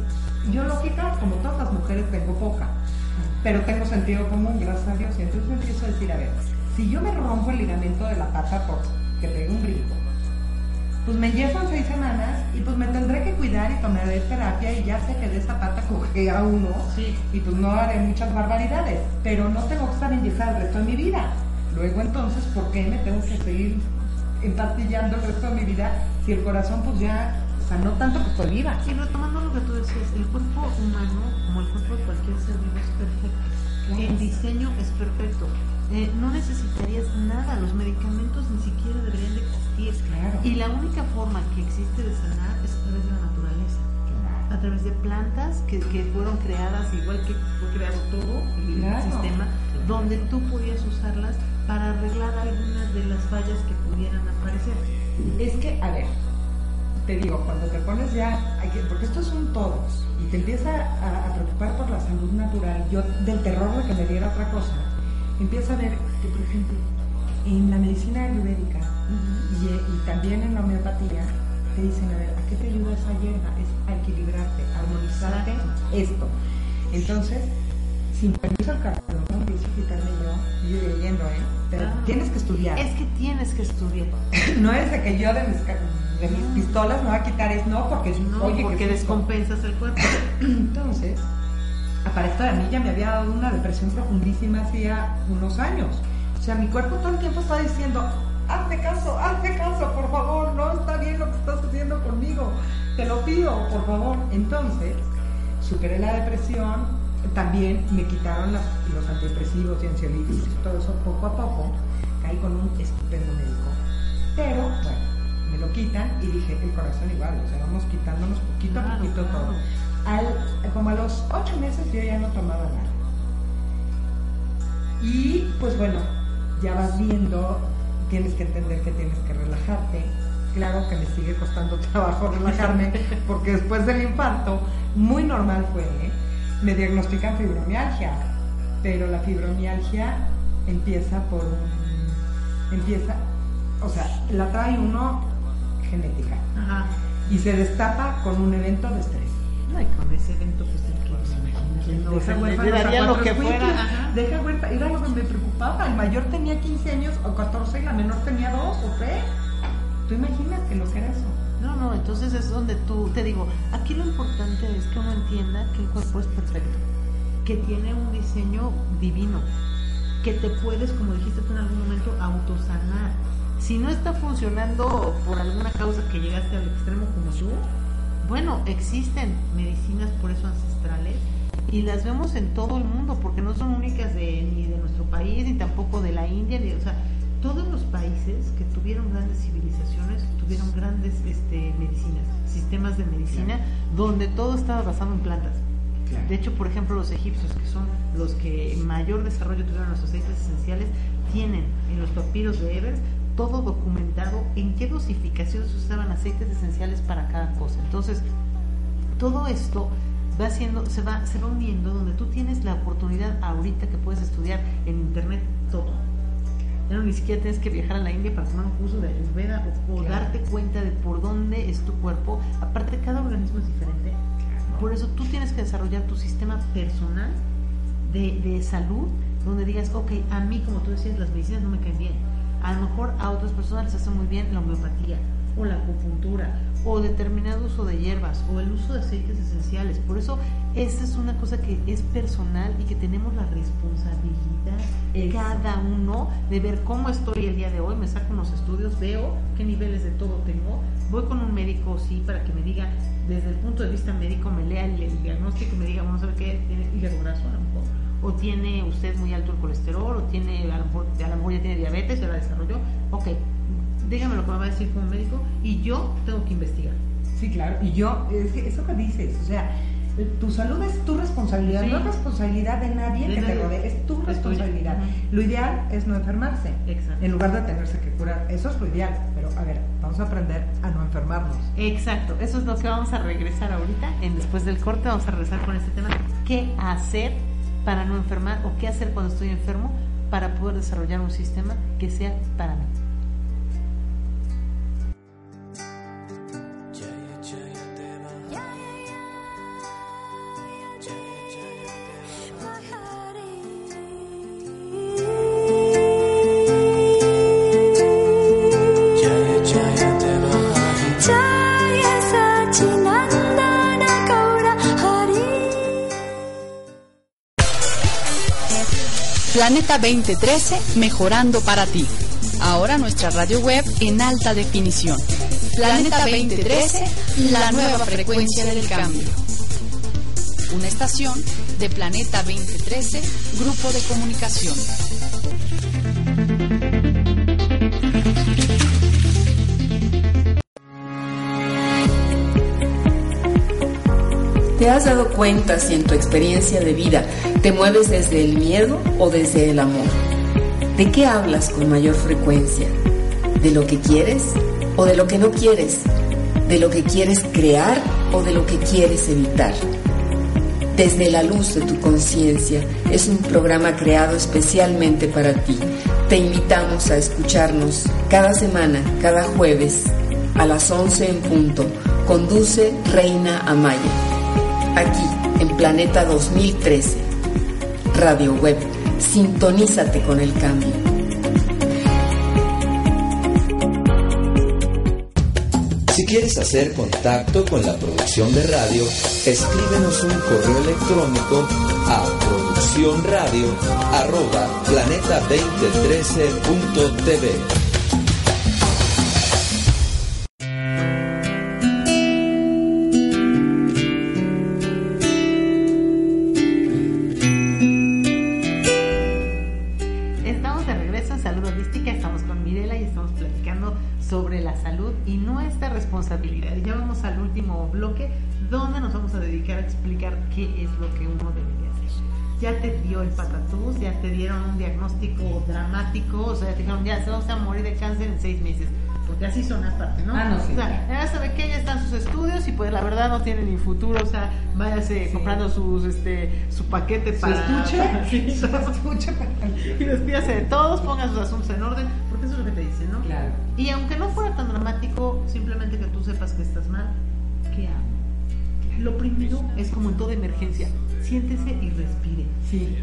S2: yo lógica, como todas las mujeres, tengo poca, pero tengo sentido común, gracias a Dios, y entonces empiezo a decir, a ver, si yo me rompo el ligamento de la pata porque pegué un brinco, pues me yesan seis semanas y pues me tendré que cuidar y tomaré terapia y ya sé que de esa pata cogea uno
S1: Sí.
S2: y pues no haré muchas barbaridades, pero no tengo que estar enyesada el resto de mi vida. Luego entonces, ¿por qué me tengo que seguir empastillando el resto de mi vida si el corazón pues ya, sea, no tanto que estoy viva?
S1: Y retomando lo que tú decías, el cuerpo humano, como el cuerpo de cualquier ser vivo, es perfecto.
S2: Claro.
S1: El diseño es perfecto. Eh, no necesitarías nada, los medicamentos ni siquiera deberían de existir.
S2: Claro.
S1: Y la única forma que existe de sanar es a través de la naturaleza. a través de plantas que, que fueron creadas igual que fue creado todo el sistema, donde tú podías usarlas para arreglar algunas de las fallas que pudieran aparecer.
S2: Es que, a ver, te digo, cuando te pones ya, hay que- porque esto es un todo, y te empieza a, a preocupar por la salud natural, yo del terror de que me diera otra cosa, empieza a ver que, por ejemplo, en la medicina ayurvédica y, eh, y también en la homeopatía, te dicen, a ver, ¿a qué te ayuda esa hierba? Es a equilibrarte, a armonizarte esto. Entonces, sin permiso al cardiólogo, a quitarme y leyendo, ¿eh? Pero
S1: ah.
S2: tienes que estudiar.
S1: Es que tienes que estudiar.
S2: no es de que yo de mis, de mis pistolas me voy a quitar, es no, porque es
S1: porque descompensas el cuerpo.
S2: Entonces, para esto a mí ya me había dado una depresión profundísima hacía unos años. O sea, mi cuerpo todo el tiempo está diciendo, hazme caso, hazme caso, por favor, no está bien lo que estás haciendo conmigo, te lo pido, por favor. Entonces, superé la depresión, también me quitaron los antidepresivos y ansiolíticos todo eso poco a poco. Caí con un estupendo médico. Pero, bueno, me lo quitan y dije, el corazón igual, o sea, vamos quitándonos poquito a poquito todo. Al, como a los ocho meses yo ya no tomaba nada. Y pues bueno, ya vas viendo, tienes que entender que tienes que relajarte. Claro que me sigue costando trabajo relajarme porque después del infarto, muy normal fue, ¿eh? Me diagnostican fibromialgia, pero la fibromialgia empieza por un, empieza, o sea, la trae uno genética y se destapa con un evento de estrés.
S1: Ay, con ese evento pues
S2: deja huérfana, lo que fuera. Deja huérfana, era lo que me preocupaba. El mayor tenía 15 años o 14 y la menor tenía 2 o 3. Tú imagínate lo que era eso.
S1: No, no, entonces es donde tú, te digo, aquí lo importante es que uno entienda que el cuerpo es perfecto, que tiene un diseño divino, que te puedes, como dijiste tú en algún momento, autosanar. Si no está funcionando por alguna causa que llegaste al extremo como tú, bueno, existen medicinas por eso ancestrales y las vemos en todo el mundo porque no son únicas de, ni de nuestro país ni tampoco de la India, ni, o sea, todos los países que tuvieron grandes civilizaciones tuvieron grandes este, medicinas, sistemas de medicina, donde todo estaba basado en plantas. De hecho, por ejemplo, los egipcios, que son los que mayor desarrollo tuvieron los aceites esenciales, tienen en los papiros de Evers todo documentado en qué dosificación se usaban aceites esenciales para cada cosa. Entonces, todo esto va haciendo, se va, se va uniendo donde tú tienes la oportunidad ahorita que puedes estudiar en internet todo ya no ni siquiera tienes que viajar a la India para tomar un curso de Ayurveda o, darte cuenta de por dónde es tu cuerpo. Aparte, cada organismo es diferente. Por eso tú tienes que desarrollar tu sistema personal de, de salud, donde digas, ok, a mí, como tú decías, las medicinas no me caen bien. A lo mejor a otras personas les hace muy bien la homeopatía o la acupuntura o determinado uso de hierbas o el uso de aceites esenciales. Por eso esta es una cosa que es personal y que tenemos la responsabilidad cada uno de ver cómo estoy el día de hoy, me saco unos estudios, veo qué niveles de todo tengo, voy con un médico, sí, para que me diga desde el punto de vista médico, me lea el, diagnóstico y me diga, vamos a ver qué tiene hígado graso a lo mejor, o tiene usted muy alto el colesterol, o tiene, a lo mejor, a lo mejor ya tiene diabetes, ya la desarrolló, ok, dígame lo que me va a decir como médico y yo tengo que investigar.
S2: Sí, claro, y yo, eso que dices, o sea, tu salud es tu responsabilidad, no es responsabilidad de nadie que te rodee, es tu responsabilidad. Lo ideal es no enfermarse, Exacto. en lugar de tenerse que curar. Eso es lo ideal, pero a ver, vamos a aprender a no enfermarnos.
S1: Exacto, eso es lo que vamos a regresar ahorita. En después del corte vamos a regresar con este tema. ¿Qué hacer para no enfermar o qué hacer cuando estoy enfermo para poder desarrollar un sistema que sea para mí?
S4: Planeta 2013, mejorando para ti. Ahora nuestra radio web en alta definición. Planeta 2013, la nueva frecuencia del cambio. Una estación de Planeta 2013, Grupo de Comunicación.
S6: ¿Te has dado cuenta si en tu experiencia de vida te mueves desde el miedo o desde el amor? ¿De qué hablas con mayor frecuencia? ¿De lo que quieres o de lo que no quieres? ¿De lo que quieres crear o de lo que quieres evitar? Desde la luz de tu conciencia es un programa creado especialmente para ti. Te invitamos a escucharnos cada semana, cada jueves, a las 11 en punto. Conduce Reina Amaya aquí en Planeta 2013. Radio Web, sintonízate con el cambio.
S7: Si quieres hacer contacto con la producción de radio, escríbenos un correo electrónico a producciónradio@planeta2013.tv.
S4: 2013
S1: donde nos vamos a dedicar a explicar qué es lo que uno debería hacer. Ya te dio el patatús, ya te dieron un diagnóstico dramático, o sea, te dijeron, ya se vas a morir de cáncer en seis meses porque así son aparte, ¿no?
S2: Ah, no, sí,
S1: o sea, ya sabe que ya están sus estudios y pues la verdad no tiene ni futuro, o sea, váyase comprando sus, este, su paquete
S2: Su
S1: para...
S2: estuche,
S1: para- sí,
S2: su estuche para...
S1: y despídase de todos, ponga sus asuntos en orden, porque eso es lo que te dicen, ¿no?
S2: Claro.
S1: Y aunque no fuera tan dramático, simplemente que tú sepas que estás mal, ¿qué hago? Lo primero es como en toda emergencia, siéntese y respire.
S2: Sí.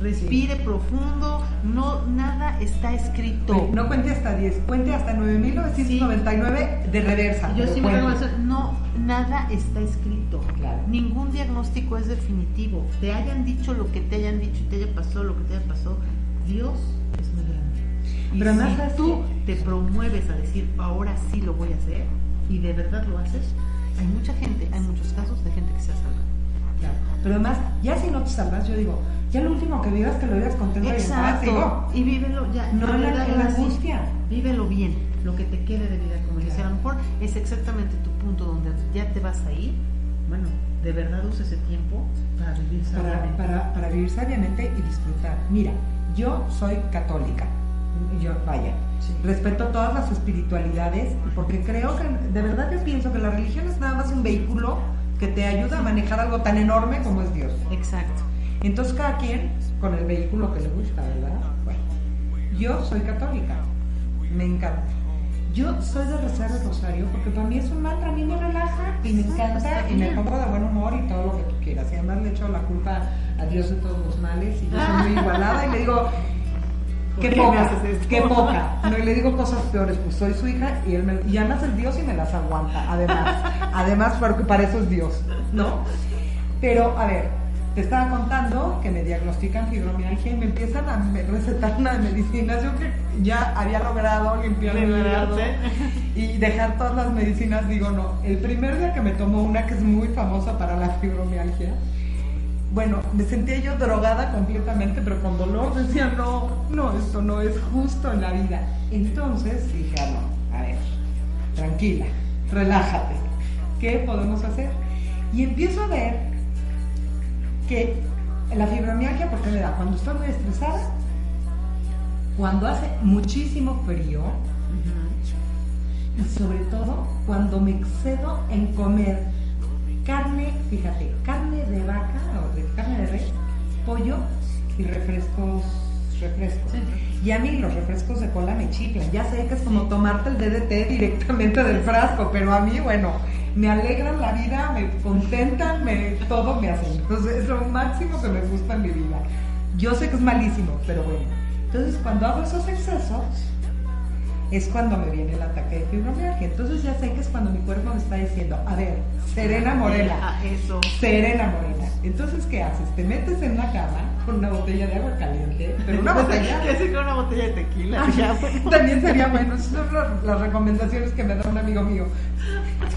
S1: Respire profundo, no nada está escrito.
S2: No cuente hasta 10, cuente hasta 9.999 de reversa.
S1: Yo sí tengo que hacer- no, nada está escrito.
S2: Claro.
S1: Ningún diagnóstico es definitivo. Te hayan dicho lo que te hayan dicho y te haya pasado lo que te haya pasado, Dios es muy grande. Y
S2: Pero
S1: si
S2: ¿sabes
S1: tú te promueves a decir, ahora sí lo voy a hacer, y de verdad lo haces, hay mucha gente, hay muchos casos de gente que se ha salvado.
S2: Claro. Pero además, ya si no te salvas, yo digo, ya lo último que vivas que lo vivas contento y en paz, digo.
S1: Y vívelo ya.
S2: No
S1: de
S2: la- la angustia.
S1: Vívelo bien, lo que te quede de vida. Como dice, a lo mejor es exactamente tu punto donde ya te vas a ir. Bueno, de verdad usa ese tiempo para vivir
S2: para,
S1: sabiamente.
S2: para, para vivir sabiamente y disfrutar. Mira, yo soy católica, yo vaya,
S1: Sí.
S2: respeto todas las espiritualidades porque creo que, de verdad yo pienso que la religión es nada más un vehículo que te ayuda a manejar algo tan enorme como es Dios.
S1: Exacto.
S2: Entonces cada quien con el vehículo que le gusta, ¿verdad? Bueno, yo soy católica, me encanta. Yo soy de rezar el rosario porque para mí es un mantra, a mí me relaja y me encanta y me pongo de buen humor y todo lo que tú quieras. Y además le echo la culpa a Dios de todos los males y yo soy muy igualada y le digo,
S1: ¿Por
S2: qué poca, qué poca. No, y le digo cosas peores, pues soy su hija y él me, y además es Dios y me las aguanta, además. además, porque para eso es Dios, ¿no? Pero, a ver, te estaba contando que me diagnostican fibromialgia y me empiezan a recetar unas medicinas. Yo que ya había logrado limpiar mi hígado
S1: Liberarte.
S2: y dejar todas las medicinas, digo no. El primer día que me tomó una que es muy famosa para la fibromialgia, bueno, me sentía yo drogada completamente, pero con dolor decía, no, no, esto no es justo en la vida. Entonces dije, ah, no, a ver, tranquila, relájate, ¿qué podemos hacer? Y empiezo a ver que la fibromialgia, ¿por qué me da? Cuando estoy muy estresada, cuando hace muchísimo frío y sobre todo cuando me excedo en comer carne, fíjate, carne de vaca o de carne de res, pollo y refrescos, refrescos. Y a mí los refrescos de cola me chiflan. Ya sé que es como tomarte el DDT directamente del frasco, pero a mí, bueno, me alegran la vida, me contentan, me, todo me hacen. Entonces es lo máximo que me gusta en mi vida. Yo sé que es malísimo, pero bueno. Entonces cuando hago esos excesos, es cuando me viene el ataque de fibromialgia. Entonces ya sé que es cuando mi cuerpo me está diciendo, a ver, Serena Morena,
S1: Ah, eso.
S2: Serena Morena. Entonces, ¿qué haces? Te metes en la cama con una botella de agua caliente, pero una botella...
S1: ¿Qué hacer con una botella de tequila?
S2: Ay,
S1: Ya, bueno.
S2: También sería bueno, esas son las recomendaciones que me da un amigo mío.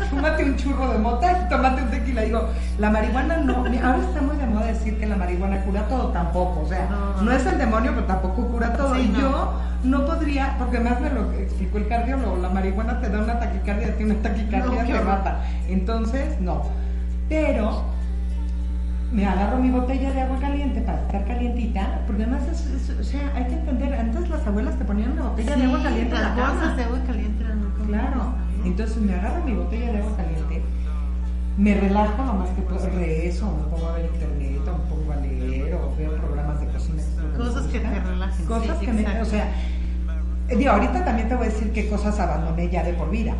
S2: Fúmate un churro de mota y tómate un tequila. Digo, la marihuana no. Ahora está muy de moda decir que la marihuana cura todo, tampoco. O sea,
S1: No,
S2: es el demonio, pero tampoco cura todo.
S1: Sí,
S2: y
S1: no.
S2: yo no podría, porque más me lo explicó el cardiólogo, la marihuana te da una taquicardia, tiene una taquicardia,
S1: No,
S2: te mata. Entonces, no. Pero me agarro mi botella de agua caliente para estar calientita, porque además es, es- o sea, hay que entender, antes las abuelas te ponían una botella de agua caliente en la
S1: de agua caliente eran muy comunes
S2: Claro. Entonces me agarro mi botella de agua caliente, me relajo lo más que puedo, rezo, me pongo a ver internet, o me pongo a leer, o veo programas de cocina. me
S1: Cosas que te relajen,
S2: Cosas
S1: sí,
S2: que me,
S1: exacto.
S2: o sea, eh, digo, ahorita también te voy a decir qué cosas abandoné ya de por vida.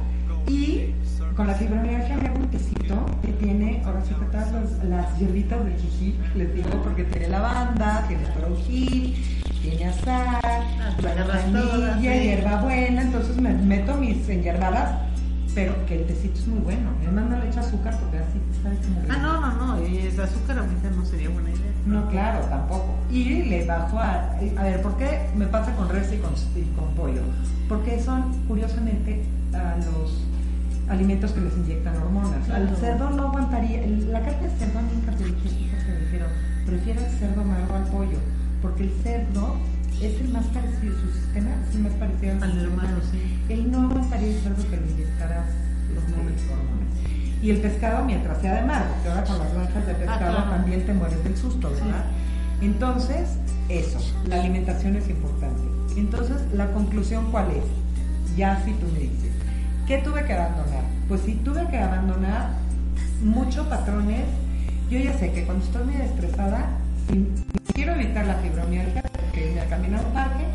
S2: Y con la fibromialgia me hago un tecito que tiene, ahora sí que todas las, las hierbitas del jijí, les digo, porque tiene lavanda, tiene perejil, tiene azar,
S1: todas, sí.
S2: hierba buena, entonces me meto mis enhierbadas, pero que el tecito es muy bueno. Además no le echo azúcar porque así te sabe como
S1: Ah, no, no, no. Y el azúcar ahorita no sería buena idea.
S2: no, claro, tampoco. Y le bajo a... A ver, ¿por qué me pasa con res y con, y con pollo? Porque son, curiosamente, a los alimentos que les inyectan hormonas. Al cerdo no aguantaría... La carne de cerdo a mí en cardiología me dijeron, prefiero el cerdo amargo al pollo, porque el cerdo es el más parecido, su sistema es el más parecido
S1: Al del humano, sí.
S2: Él no aguantaría el cerdo que le inyectara los hormonas. Y el pescado mientras sea de mar, porque ahora con las granjas de pescado
S1: claro.
S2: también te mueres del susto, ¿verdad? Entonces, eso, la alimentación es importante. Entonces, la conclusión cuál es? Ya si tú me dices, ¿qué tuve que abandonar? Pues sí, tuve que abandonar muchos patrones. Yo ya sé que cuando estoy muy estresada, quiero evitar la fibromialgia, que irme a caminar a un parque,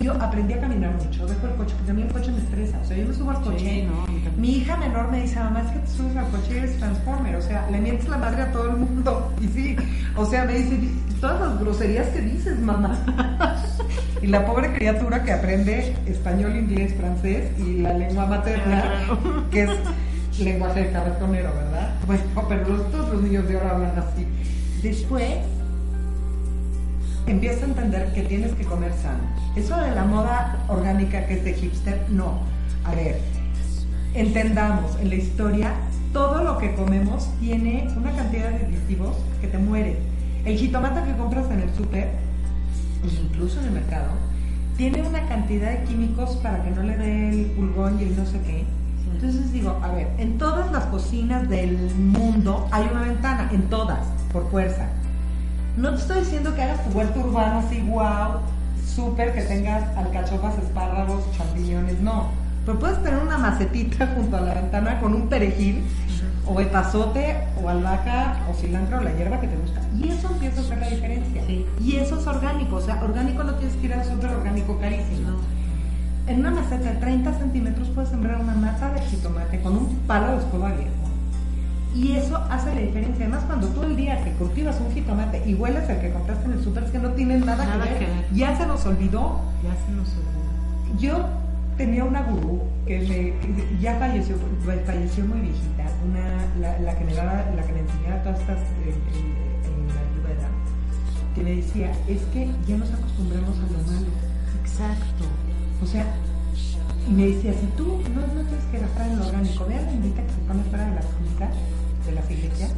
S2: yo aprendí a caminar mucho, dejo el coche, porque a mí el coche me estresa. O sea, yo me subo al coche.
S1: Sí, no.
S2: Mi hija menor me dice, mamá, es que te subes al coche y eres transformer. O sea, le mientes la madre a todo el mundo. Y sí, o sea, me dice, todas las groserías que dices, mamá. y la pobre criatura que aprende español, inglés, francés y la lengua materna, que es lenguaje de carretonero, ¿verdad? Bueno, pero todos los niños de ahora hablan así. Después, empieza a entender que tienes que comer sano. Eso de la moda orgánica que es de hipster, no. A ver, entendamos, en la historia todo lo que comemos tiene una cantidad de aditivos que te mueren. El jitomate que compras en el súper, incluso en el mercado, tiene una cantidad de químicos para que no le dé el pulgón y el no sé qué. Entonces digo, a ver, en todas las cocinas del mundo hay una ventana, en todas, por fuerza. No te estoy diciendo que hagas tu huerto urbano así, wow, súper, que tengas alcachofas, espárragos, champiñones, no. Pero puedes tener una macetita junto a la ventana con un perejil, o etazote, o albahaca, o cilantro, o la hierba que te gusta. Y eso empieza a hacer la diferencia.
S1: Sí.
S2: Y eso es orgánico, o sea, orgánico no tienes que ir al súper orgánico carísimo.
S1: No.
S2: En una maceta de 30 centímetros puedes sembrar una mata de jitomate con un palo de escoba viejo. Y eso hace la diferencia. Además, cuando tú el día que cultivas un jitomate y hueles el que compraste en el súper, es que no tienen nada,
S1: Nada
S2: que, ver.
S1: que ver.
S2: Ya se nos olvidó.
S1: Ya se nos olvidó.
S2: Yo tenía una gurú que, me, que ya falleció, falleció muy viejita, una, la, la que me daba, la que me enseñaba todas estas eh, en, en la ayurveda, que me decía, es que ya nos acostumbramos a lo malo.
S1: Exacto.
S2: O sea, y me decía, si tú no, no tienes que gastar en lo orgánico, ve a la indita que se pone fuera de las juntas, de las iglesias,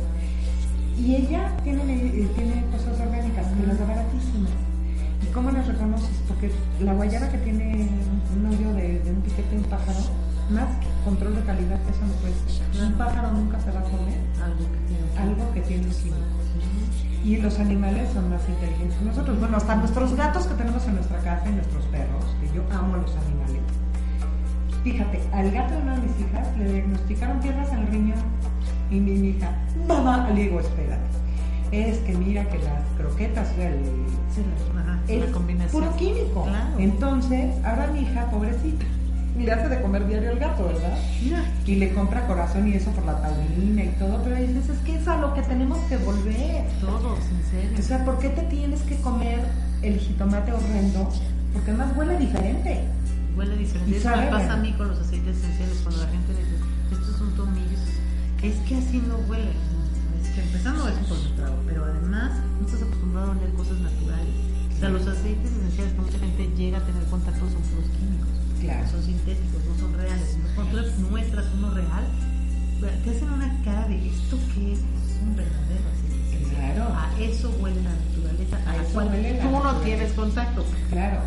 S2: y ella tiene, eh, tiene cosas orgánicas que las da baratísimas. ¿Y cómo las reconoces? Porque la guayaba que tiene un hoyo de, de un piquete de un pájaro, más que control de calidad, eso no puede ser. Un pájaro nunca se va a comer
S1: Algo que tiene.
S2: químico. Y los animales son más inteligentes que nosotros. Bueno, hasta nuestros gatos que tenemos en nuestra casa y nuestros perros, que yo amo a los animales. Fíjate, al gato de una de mis hijas le diagnosticaron piedras en el riñón y mi, hija, mamá, le digo, espérate. Es que mira que las croquetas, el,
S1: Sí, la, ajá,
S2: es
S1: la combinación.
S2: puro químico.
S1: Claro.
S2: Entonces, ahora mi hija, pobrecita, le hace de comer diario el gato, ¿verdad?
S1: Mira,
S2: y le compra corazón y eso por la taurina y todo, pero dices, es que es a lo que tenemos que volver.
S1: todos, en serio.
S2: O sea, ¿por qué te tienes que comer el jitomate horrendo? Porque además huele diferente.
S1: Huele diferente. Eso me pasa a mí con los aceites esenciales cuando la gente dice, estos son tomillos. Es que así no huele. Es que empezando es un concentrado, pero además no estás acostumbrado a oler cosas naturales. O sea, los aceites esenciales que mucha gente llega a tener contacto son puros químicos.
S2: Claro.
S1: Son sintéticos, no son reales. Cuando tú muestras uno real, te hacen una cara de esto que es Es un verdadero aceite.
S2: Claro.
S1: A eso huele la naturaleza, a,
S2: A eso
S1: cual
S2: huele la
S1: tú no tienes contacto.
S2: Claro.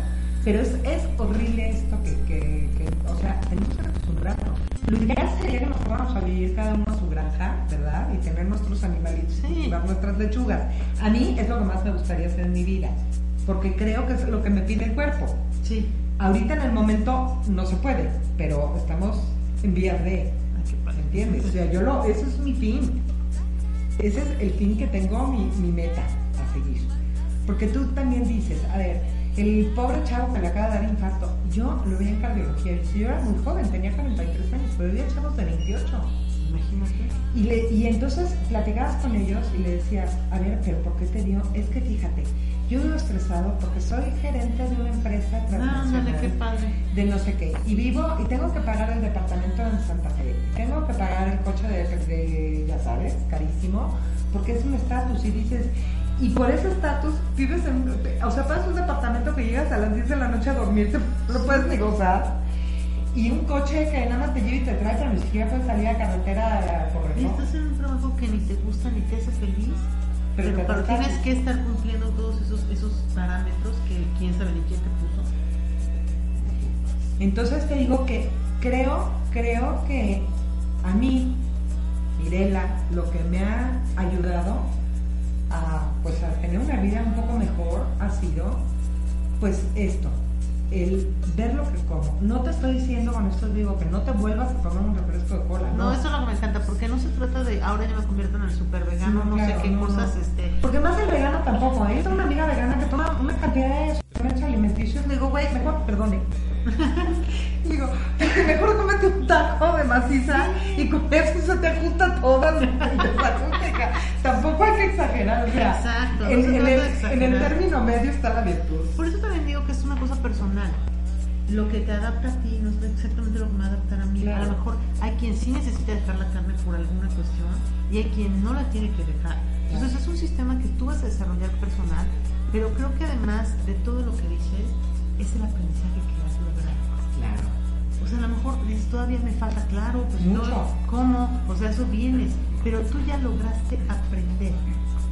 S2: Pero es, es horrible esto que, que, que, o sea, tenemos que acostumbrarnos. Lo ideal sería que nos fuéramos a vivir cada uno granja, ¿verdad? Y tener nuestros animalitos,
S1: Sí.
S2: cultivar nuestras lechugas. A mí es lo que más me gustaría hacer en mi vida, porque creo que es lo que me pide el cuerpo.
S1: Sí.
S2: Ahorita en el momento no se puede, pero estamos en vías de. ¿entiendes? O sea, yo lo, ese es mi fin. Ese es el fin que tengo, mi, mi meta a seguir. Porque tú también dices, a ver, el pobre chavo que le acaba de dar infarto, yo lo vi en cardiología, y yo era muy joven, tenía 43 años, pero había chavos de 28.
S1: Imagínate.
S2: Y, le- y entonces platicabas con ellos y le decías, a ver, pero ¿por qué te dio? Es que fíjate, yo vivo estresado porque soy gerente de una empresa
S1: Ah, ándale, qué
S2: transnacional
S1: padre.
S2: de no sé qué. Y vivo y tengo que pagar el departamento en Santa Fe. Tengo que pagar el coche de, de, ya sabes, carísimo, porque es un estatus. Y dices, y por ese estatus vives en, o sea, pagas un departamento que llegas a las 10 de la noche a dormirte, no puedes ni gozar. Y un coche que nada más te lleva y te trae, pero ni siquiera puedes salir a carretera a correr.
S1: Y estás en un trabajo que ni te gusta ni te hace feliz.
S2: Pero
S1: Pero, tienes que estar cumpliendo todos esos, esos parámetros que quién sabe ni quién te puso.
S2: Entonces te digo que creo, creo que a mí, Mirela, lo que me ha ayudado a, pues, a tener una vida un poco mejor ha sido, pues esto, el ver lo que como. No te estoy diciendo con esto digo que no te vuelvas a tomar un refresco de cola.
S1: No, eso es lo que me encanta, porque no se trata de ahora ya me convierto en el super vegano, no
S2: claro,
S1: sé qué
S2: no,
S1: cosas,
S2: no.
S1: este.
S2: Porque más el vegano tampoco, ¿eh? Yo tengo una amiga vegana que toma una cantidad de suplementos alimenticios. Le digo, güey, mejor, perdone. digo, mejor comete un taco de maciza y con eso se te ajusta desajusta, hija. Tampoco hay que exagerar, o sea,
S1: Exacto,
S2: en,
S1: se
S2: en el, en el término medio está la virtud.
S1: Por eso también digo que es una cosa personal. Lo que te adapta a ti no es exactamente lo que me va a adaptar a mí.
S2: Claro.
S1: A lo mejor hay quien sí necesita dejar la carne por alguna cuestión y hay quien no la tiene que dejar. Entonces es un sistema que tú vas a desarrollar personal, pero creo que además de todo lo que dices, es el aprendizaje que. A lo mejor dices, todavía me falta, claro, pues
S2: Mucho.
S1: no, ¿cómo? O sea, eso vienes, pero tú ya lograste aprender,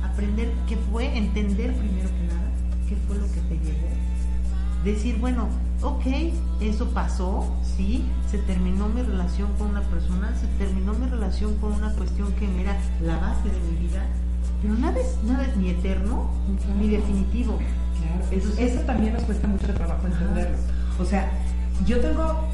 S1: aprender qué fue, entender primero que nada qué fue lo que te llevó. Decir, bueno, ok, eso pasó, sí, se terminó mi relación con una persona, se terminó mi relación con una cuestión que era la base de mi vida, pero nada es, nada es ni eterno ni definitivo.
S2: Claro, eso, eso también nos cuesta mucho trabajo entenderlo. O sea, yo tengo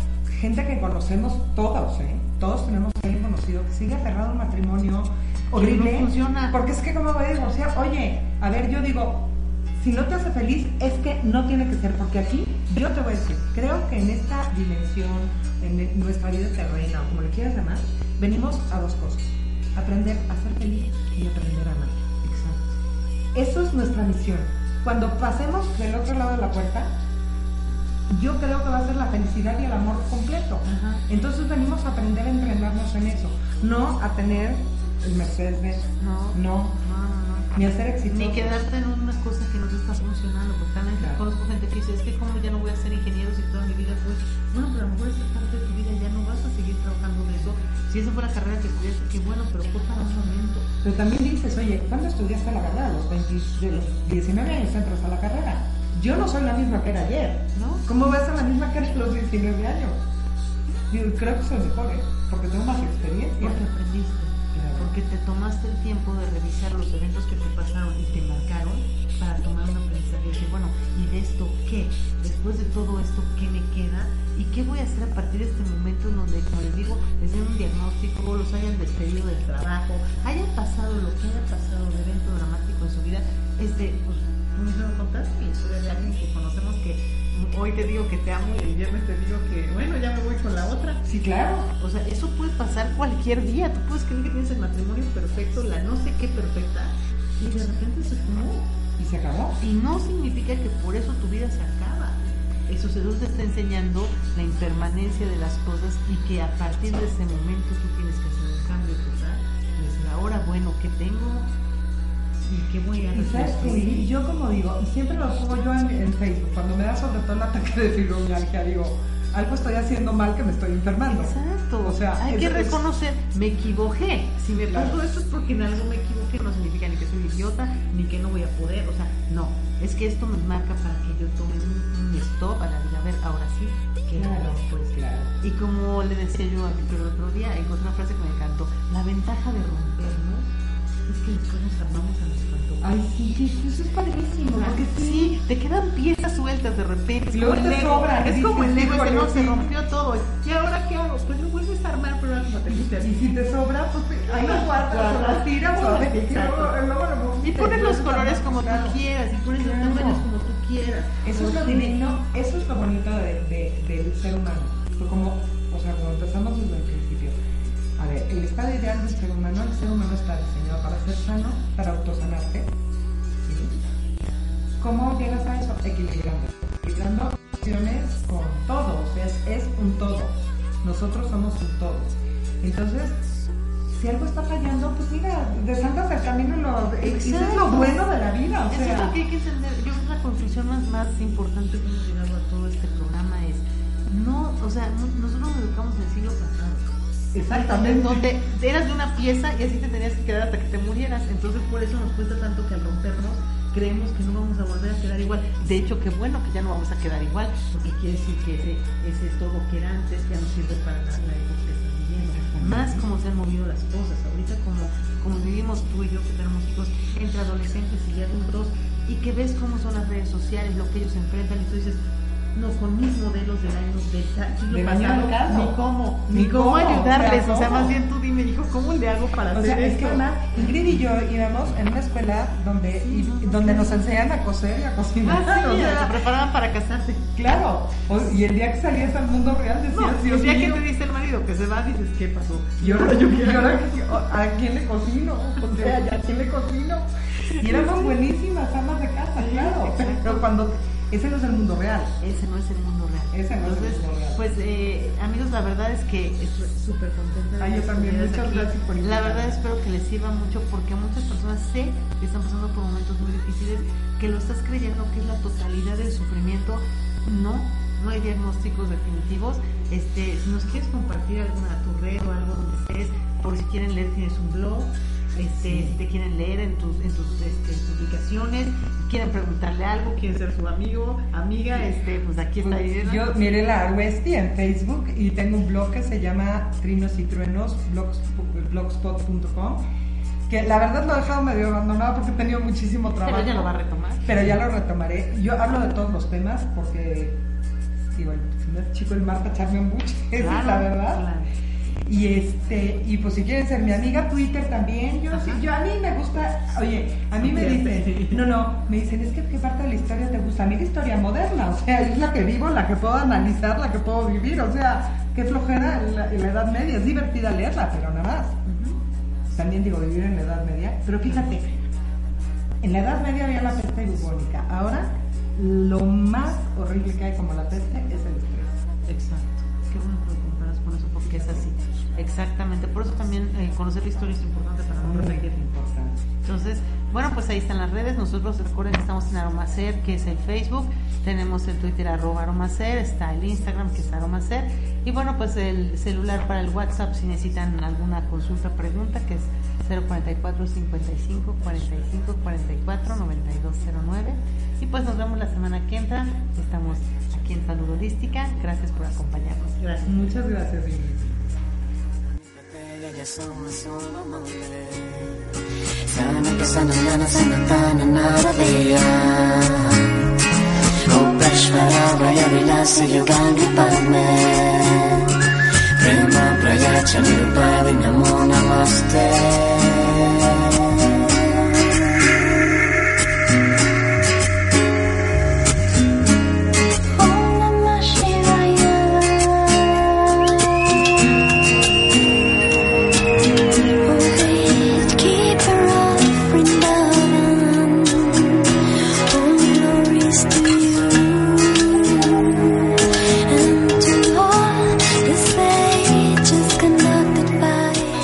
S2: gente que conocemos todos, ¿eh? Todos tenemos alguien conocido que sigue aferrado a un matrimonio horrible.
S1: no funciona.
S2: Porque es que, ¿cómo voy a divorciar? Oye, a ver, yo digo, si no te hace feliz, es que no tiene que ser. Porque aquí, yo te voy a decir, creo que en esta dimensión, en nuestra vida terrena, o como le quieras llamar, venimos a dos cosas: aprender a ser feliz y aprender a amar. Exacto. Eso es nuestra misión. Cuando pasemos del otro lado de la puerta, yo creo que va a ser la felicidad y el amor completo.
S1: Ajá.
S2: Entonces venimos a aprender a entrenarnos en eso, no a tener el Mercedes,
S1: No,
S2: no,
S1: no, no, no.
S2: ni a ser exitoso.
S1: Ni quedarte en una cosa que no te está funcionando, porque también
S2: Claro.
S1: conozco gente que dice, es que como ya no voy a ser ingeniero si toda mi vida fue, bueno, pero a lo mejor esta parte de tu vida ya no vas a seguir trabajando de eso. Si esa fue la carrera que estudiaste, qué bueno, pero fue para un momento.
S2: Pero también dices, oye, ¿cuándo estudiaste la carrera? Los 20, de los 19 años entras a la carrera. Yo no soy la misma que era ayer.
S1: ¿No?
S2: ¿Cómo vas a la misma que era a los 19 años? Digo, creo que soy mejor, ¿eh? porque tengo más experiencia.
S1: Porque aprendiste,
S2: Claro.
S1: porque te tomaste el tiempo de revisar los eventos que te pasaron y te marcaron para tomar un aprendizaje y decir, bueno, ¿y de esto qué? Después de todo esto, ¿qué me queda? ¿Y qué voy a hacer a partir de este momento en donde, como les digo, les den un diagnóstico, los hayan despedido del trabajo, haya pasado lo que haya pasado de evento dramático en su vida? Es de, pues, hoy te digo que te amo y el viernes te digo que, bueno, ya me voy con la otra?
S2: Sí, claro.
S1: O sea, eso puede pasar cualquier día. Tú puedes creer que tienes el matrimonio perfecto, la no sé qué perfecta, y de repente se fumó.
S2: Y se acabó.
S1: Y no significa que por eso tu vida se acaba. Eso se te está enseñando la impermanencia de las cosas y que a partir de ese momento tú tienes que hacer un cambio total. Y decir, ahora, bueno, ¿qué tengo? ¿Y qué voy a
S2: Y que yo como digo, y siempre lo pongo yo en, en Facebook, cuando me da sobre todo el ataque de fibromialgia, digo, algo estoy haciendo mal que me estoy enfermando.
S1: Exacto.
S2: O sea,
S1: hay que
S2: es-
S1: reconocer, me equivoqué. Si me
S2: Claro.
S1: pasó esto es porque en algo me equivoqué, no significa ni que soy idiota, ni que no voy a poder. O sea, no. Es que esto me marca para que yo tome un, un stop a la vida. A ver, ahora sí, ¿qué
S2: Claro,
S1: después?
S2: claro.
S1: Y como le decía yo a Víctor el otro día, encontré una frase que me encantó. La ventaja de rompernos es que después nos armamos a antojo.
S2: Ay, sí, sí, eso es padrísimo. Porque sí,
S1: te quedan piezas sueltas de repente. Es como el
S2: te
S1: Lego.
S2: sobran,
S1: Es como el Lego, ese no, se rompió todo. ¿Y ahora qué hago? Pues lo vuelves a armar, pero como te
S2: Y si te sobra, pues ahí lo guardas, lo tiras, y
S1: pones los colores como tú quieras, y pones los tamaños como tú quieras.
S2: Eso es lo divino, eso es lo bonito de, de- del ser humano. Como, o sea, cuando empezamos desde principio. A ver, el estado ideal del ser humano, el ser humano está diseñado para ser sano, para autosanarte. ¿sí? ¿Cómo llegas a eso? Equilibrando. Equilibrando acciones con todo, o sea, es, es un todo. Nosotros somos un todo. Entonces, si algo está fallando, pues mira, desandas el camino y lo, eso es lo bueno de la vida. O
S1: Eso es lo que hay que entender. Yo creo que la conclusión más, más importante que hemos llegado a todo este programa es, no, o sea, no- nosotros nos educamos en el siglo pasado.
S2: Exactamente.
S1: Donde eras de una pieza y así te tenías que quedar hasta que te murieras. Entonces por eso nos cuesta tanto que al rompernos creemos que no vamos a volver a quedar igual. De hecho, qué bueno que ya no vamos a quedar igual, porque quiere decir que ese, ese todo que era antes ya no sirve para la, la época que estás viviendo. Más como se han movido las cosas. Ahorita como, como vivimos tú y yo, que tenemos hijos entre adolescentes y adultos, y que ves cómo son las redes sociales, lo que ellos enfrentan, y tú dices, no, con mis modelos del año del siglo
S2: año
S1: pasado,
S2: caso.
S1: ni cómo,
S2: Ni
S1: ni cómo
S2: cómo,
S1: ayudarles.
S2: o sea,
S1: más bien tú dime, hijo, ¿cómo le hago para
S2: O
S1: hacer
S2: sea, es
S1: esto?
S2: que Ana, Ingrid y yo íbamos en una escuela donde, y- donde nos enseñan a coser y a cocinar.
S1: Ah, sí,
S2: o sea,
S1: te preparaban para casarte.
S2: claro. Y el día que salías al mundo real decías,
S1: No,
S2: Dios
S1: el día que
S2: mío,
S1: te dice el marido que se va, dices, ¿qué pasó?
S2: Y ahora, yo, ahora, ¿a quién le cocino? O sea, ¿a quién le cocino? Y éramos buenísimas amas de casa, claro. Pero cuando, ese no es el mundo real.
S1: Ese no es el mundo real.
S2: Ese no es el
S1: Entonces,
S2: mundo real.
S1: pues, eh, amigos, la verdad es que estoy súper contenta
S2: Ay, yo también, muchas
S1: aquí.
S2: gracias por
S1: La
S2: invitarme.
S1: verdad espero que les sirva mucho porque muchas personas sé que están pasando por momentos muy difíciles, que lo estás creyendo que es la totalidad del sufrimiento. No, no hay diagnósticos definitivos. Este, si nos quieres compartir alguna tu red o algo donde estés, por si quieren leer, tienes un blog. Este, si te quieren leer en tus, en tus este, publicaciones, quieren preguntarle algo, quieren ser su amigo, amiga, este, pues aquí está Irena.
S2: Yo miré la Westy en Facebook y tengo un blog que se llama Trinos y Truenos, blogs- blogspot.com, que la verdad lo he dejado medio abandonado porque he tenido muchísimo trabajo.
S1: Pero ella lo va a retomar.
S2: Pero ya lo retomaré. Yo hablo de todos los temas porque, digo, es chico el mar para echarme un buche, esa es la verdad.
S1: claro.
S2: Y este, y pues si quieren ser mi amiga, Twitter también. Yo, sí, yo a mí me gusta, oye, a mí me dicen, no, no, me dicen, es que qué parte de la historia te gusta. A mí la historia moderna, o sea, es la que vivo, la que puedo analizar, la que puedo vivir, o sea, qué flojera la, la Edad Media. Es divertida leerla, pero nada más. También digo, vivir en la Edad Media. Pero fíjate, en la Edad Media había la peste bubónica. Ahora, lo más horrible que hay como la peste es el estrés.
S1: Exacto. Qué bueno que lo comparas con eso porque es así. Exactamente. Por eso también eh, conocer la historia es importante para nosotros aquí.
S2: importante.
S1: Entonces, bueno, pues ahí están las redes. Nosotros recuerden que estamos en Aromacer, que es el Facebook. Tenemos el Twitter arroba Aromacer, está el Instagram que es Aromacer. Y bueno, pues el celular para el WhatsApp si necesitan alguna consulta, pregunta, que es 044 55 45 44 9209. Y pues nos vemos la semana que entra. Estamos aquí en Salud Holística. Gracias por acompañarnos. Gracias.
S2: Muchas gracias, Ingrid.
S8: Sama sama mangre Sana ke sanana sanatana naradiya Gopeshwaraya vilasa yugangi padme Prema prayacha nirupadi namo namaste.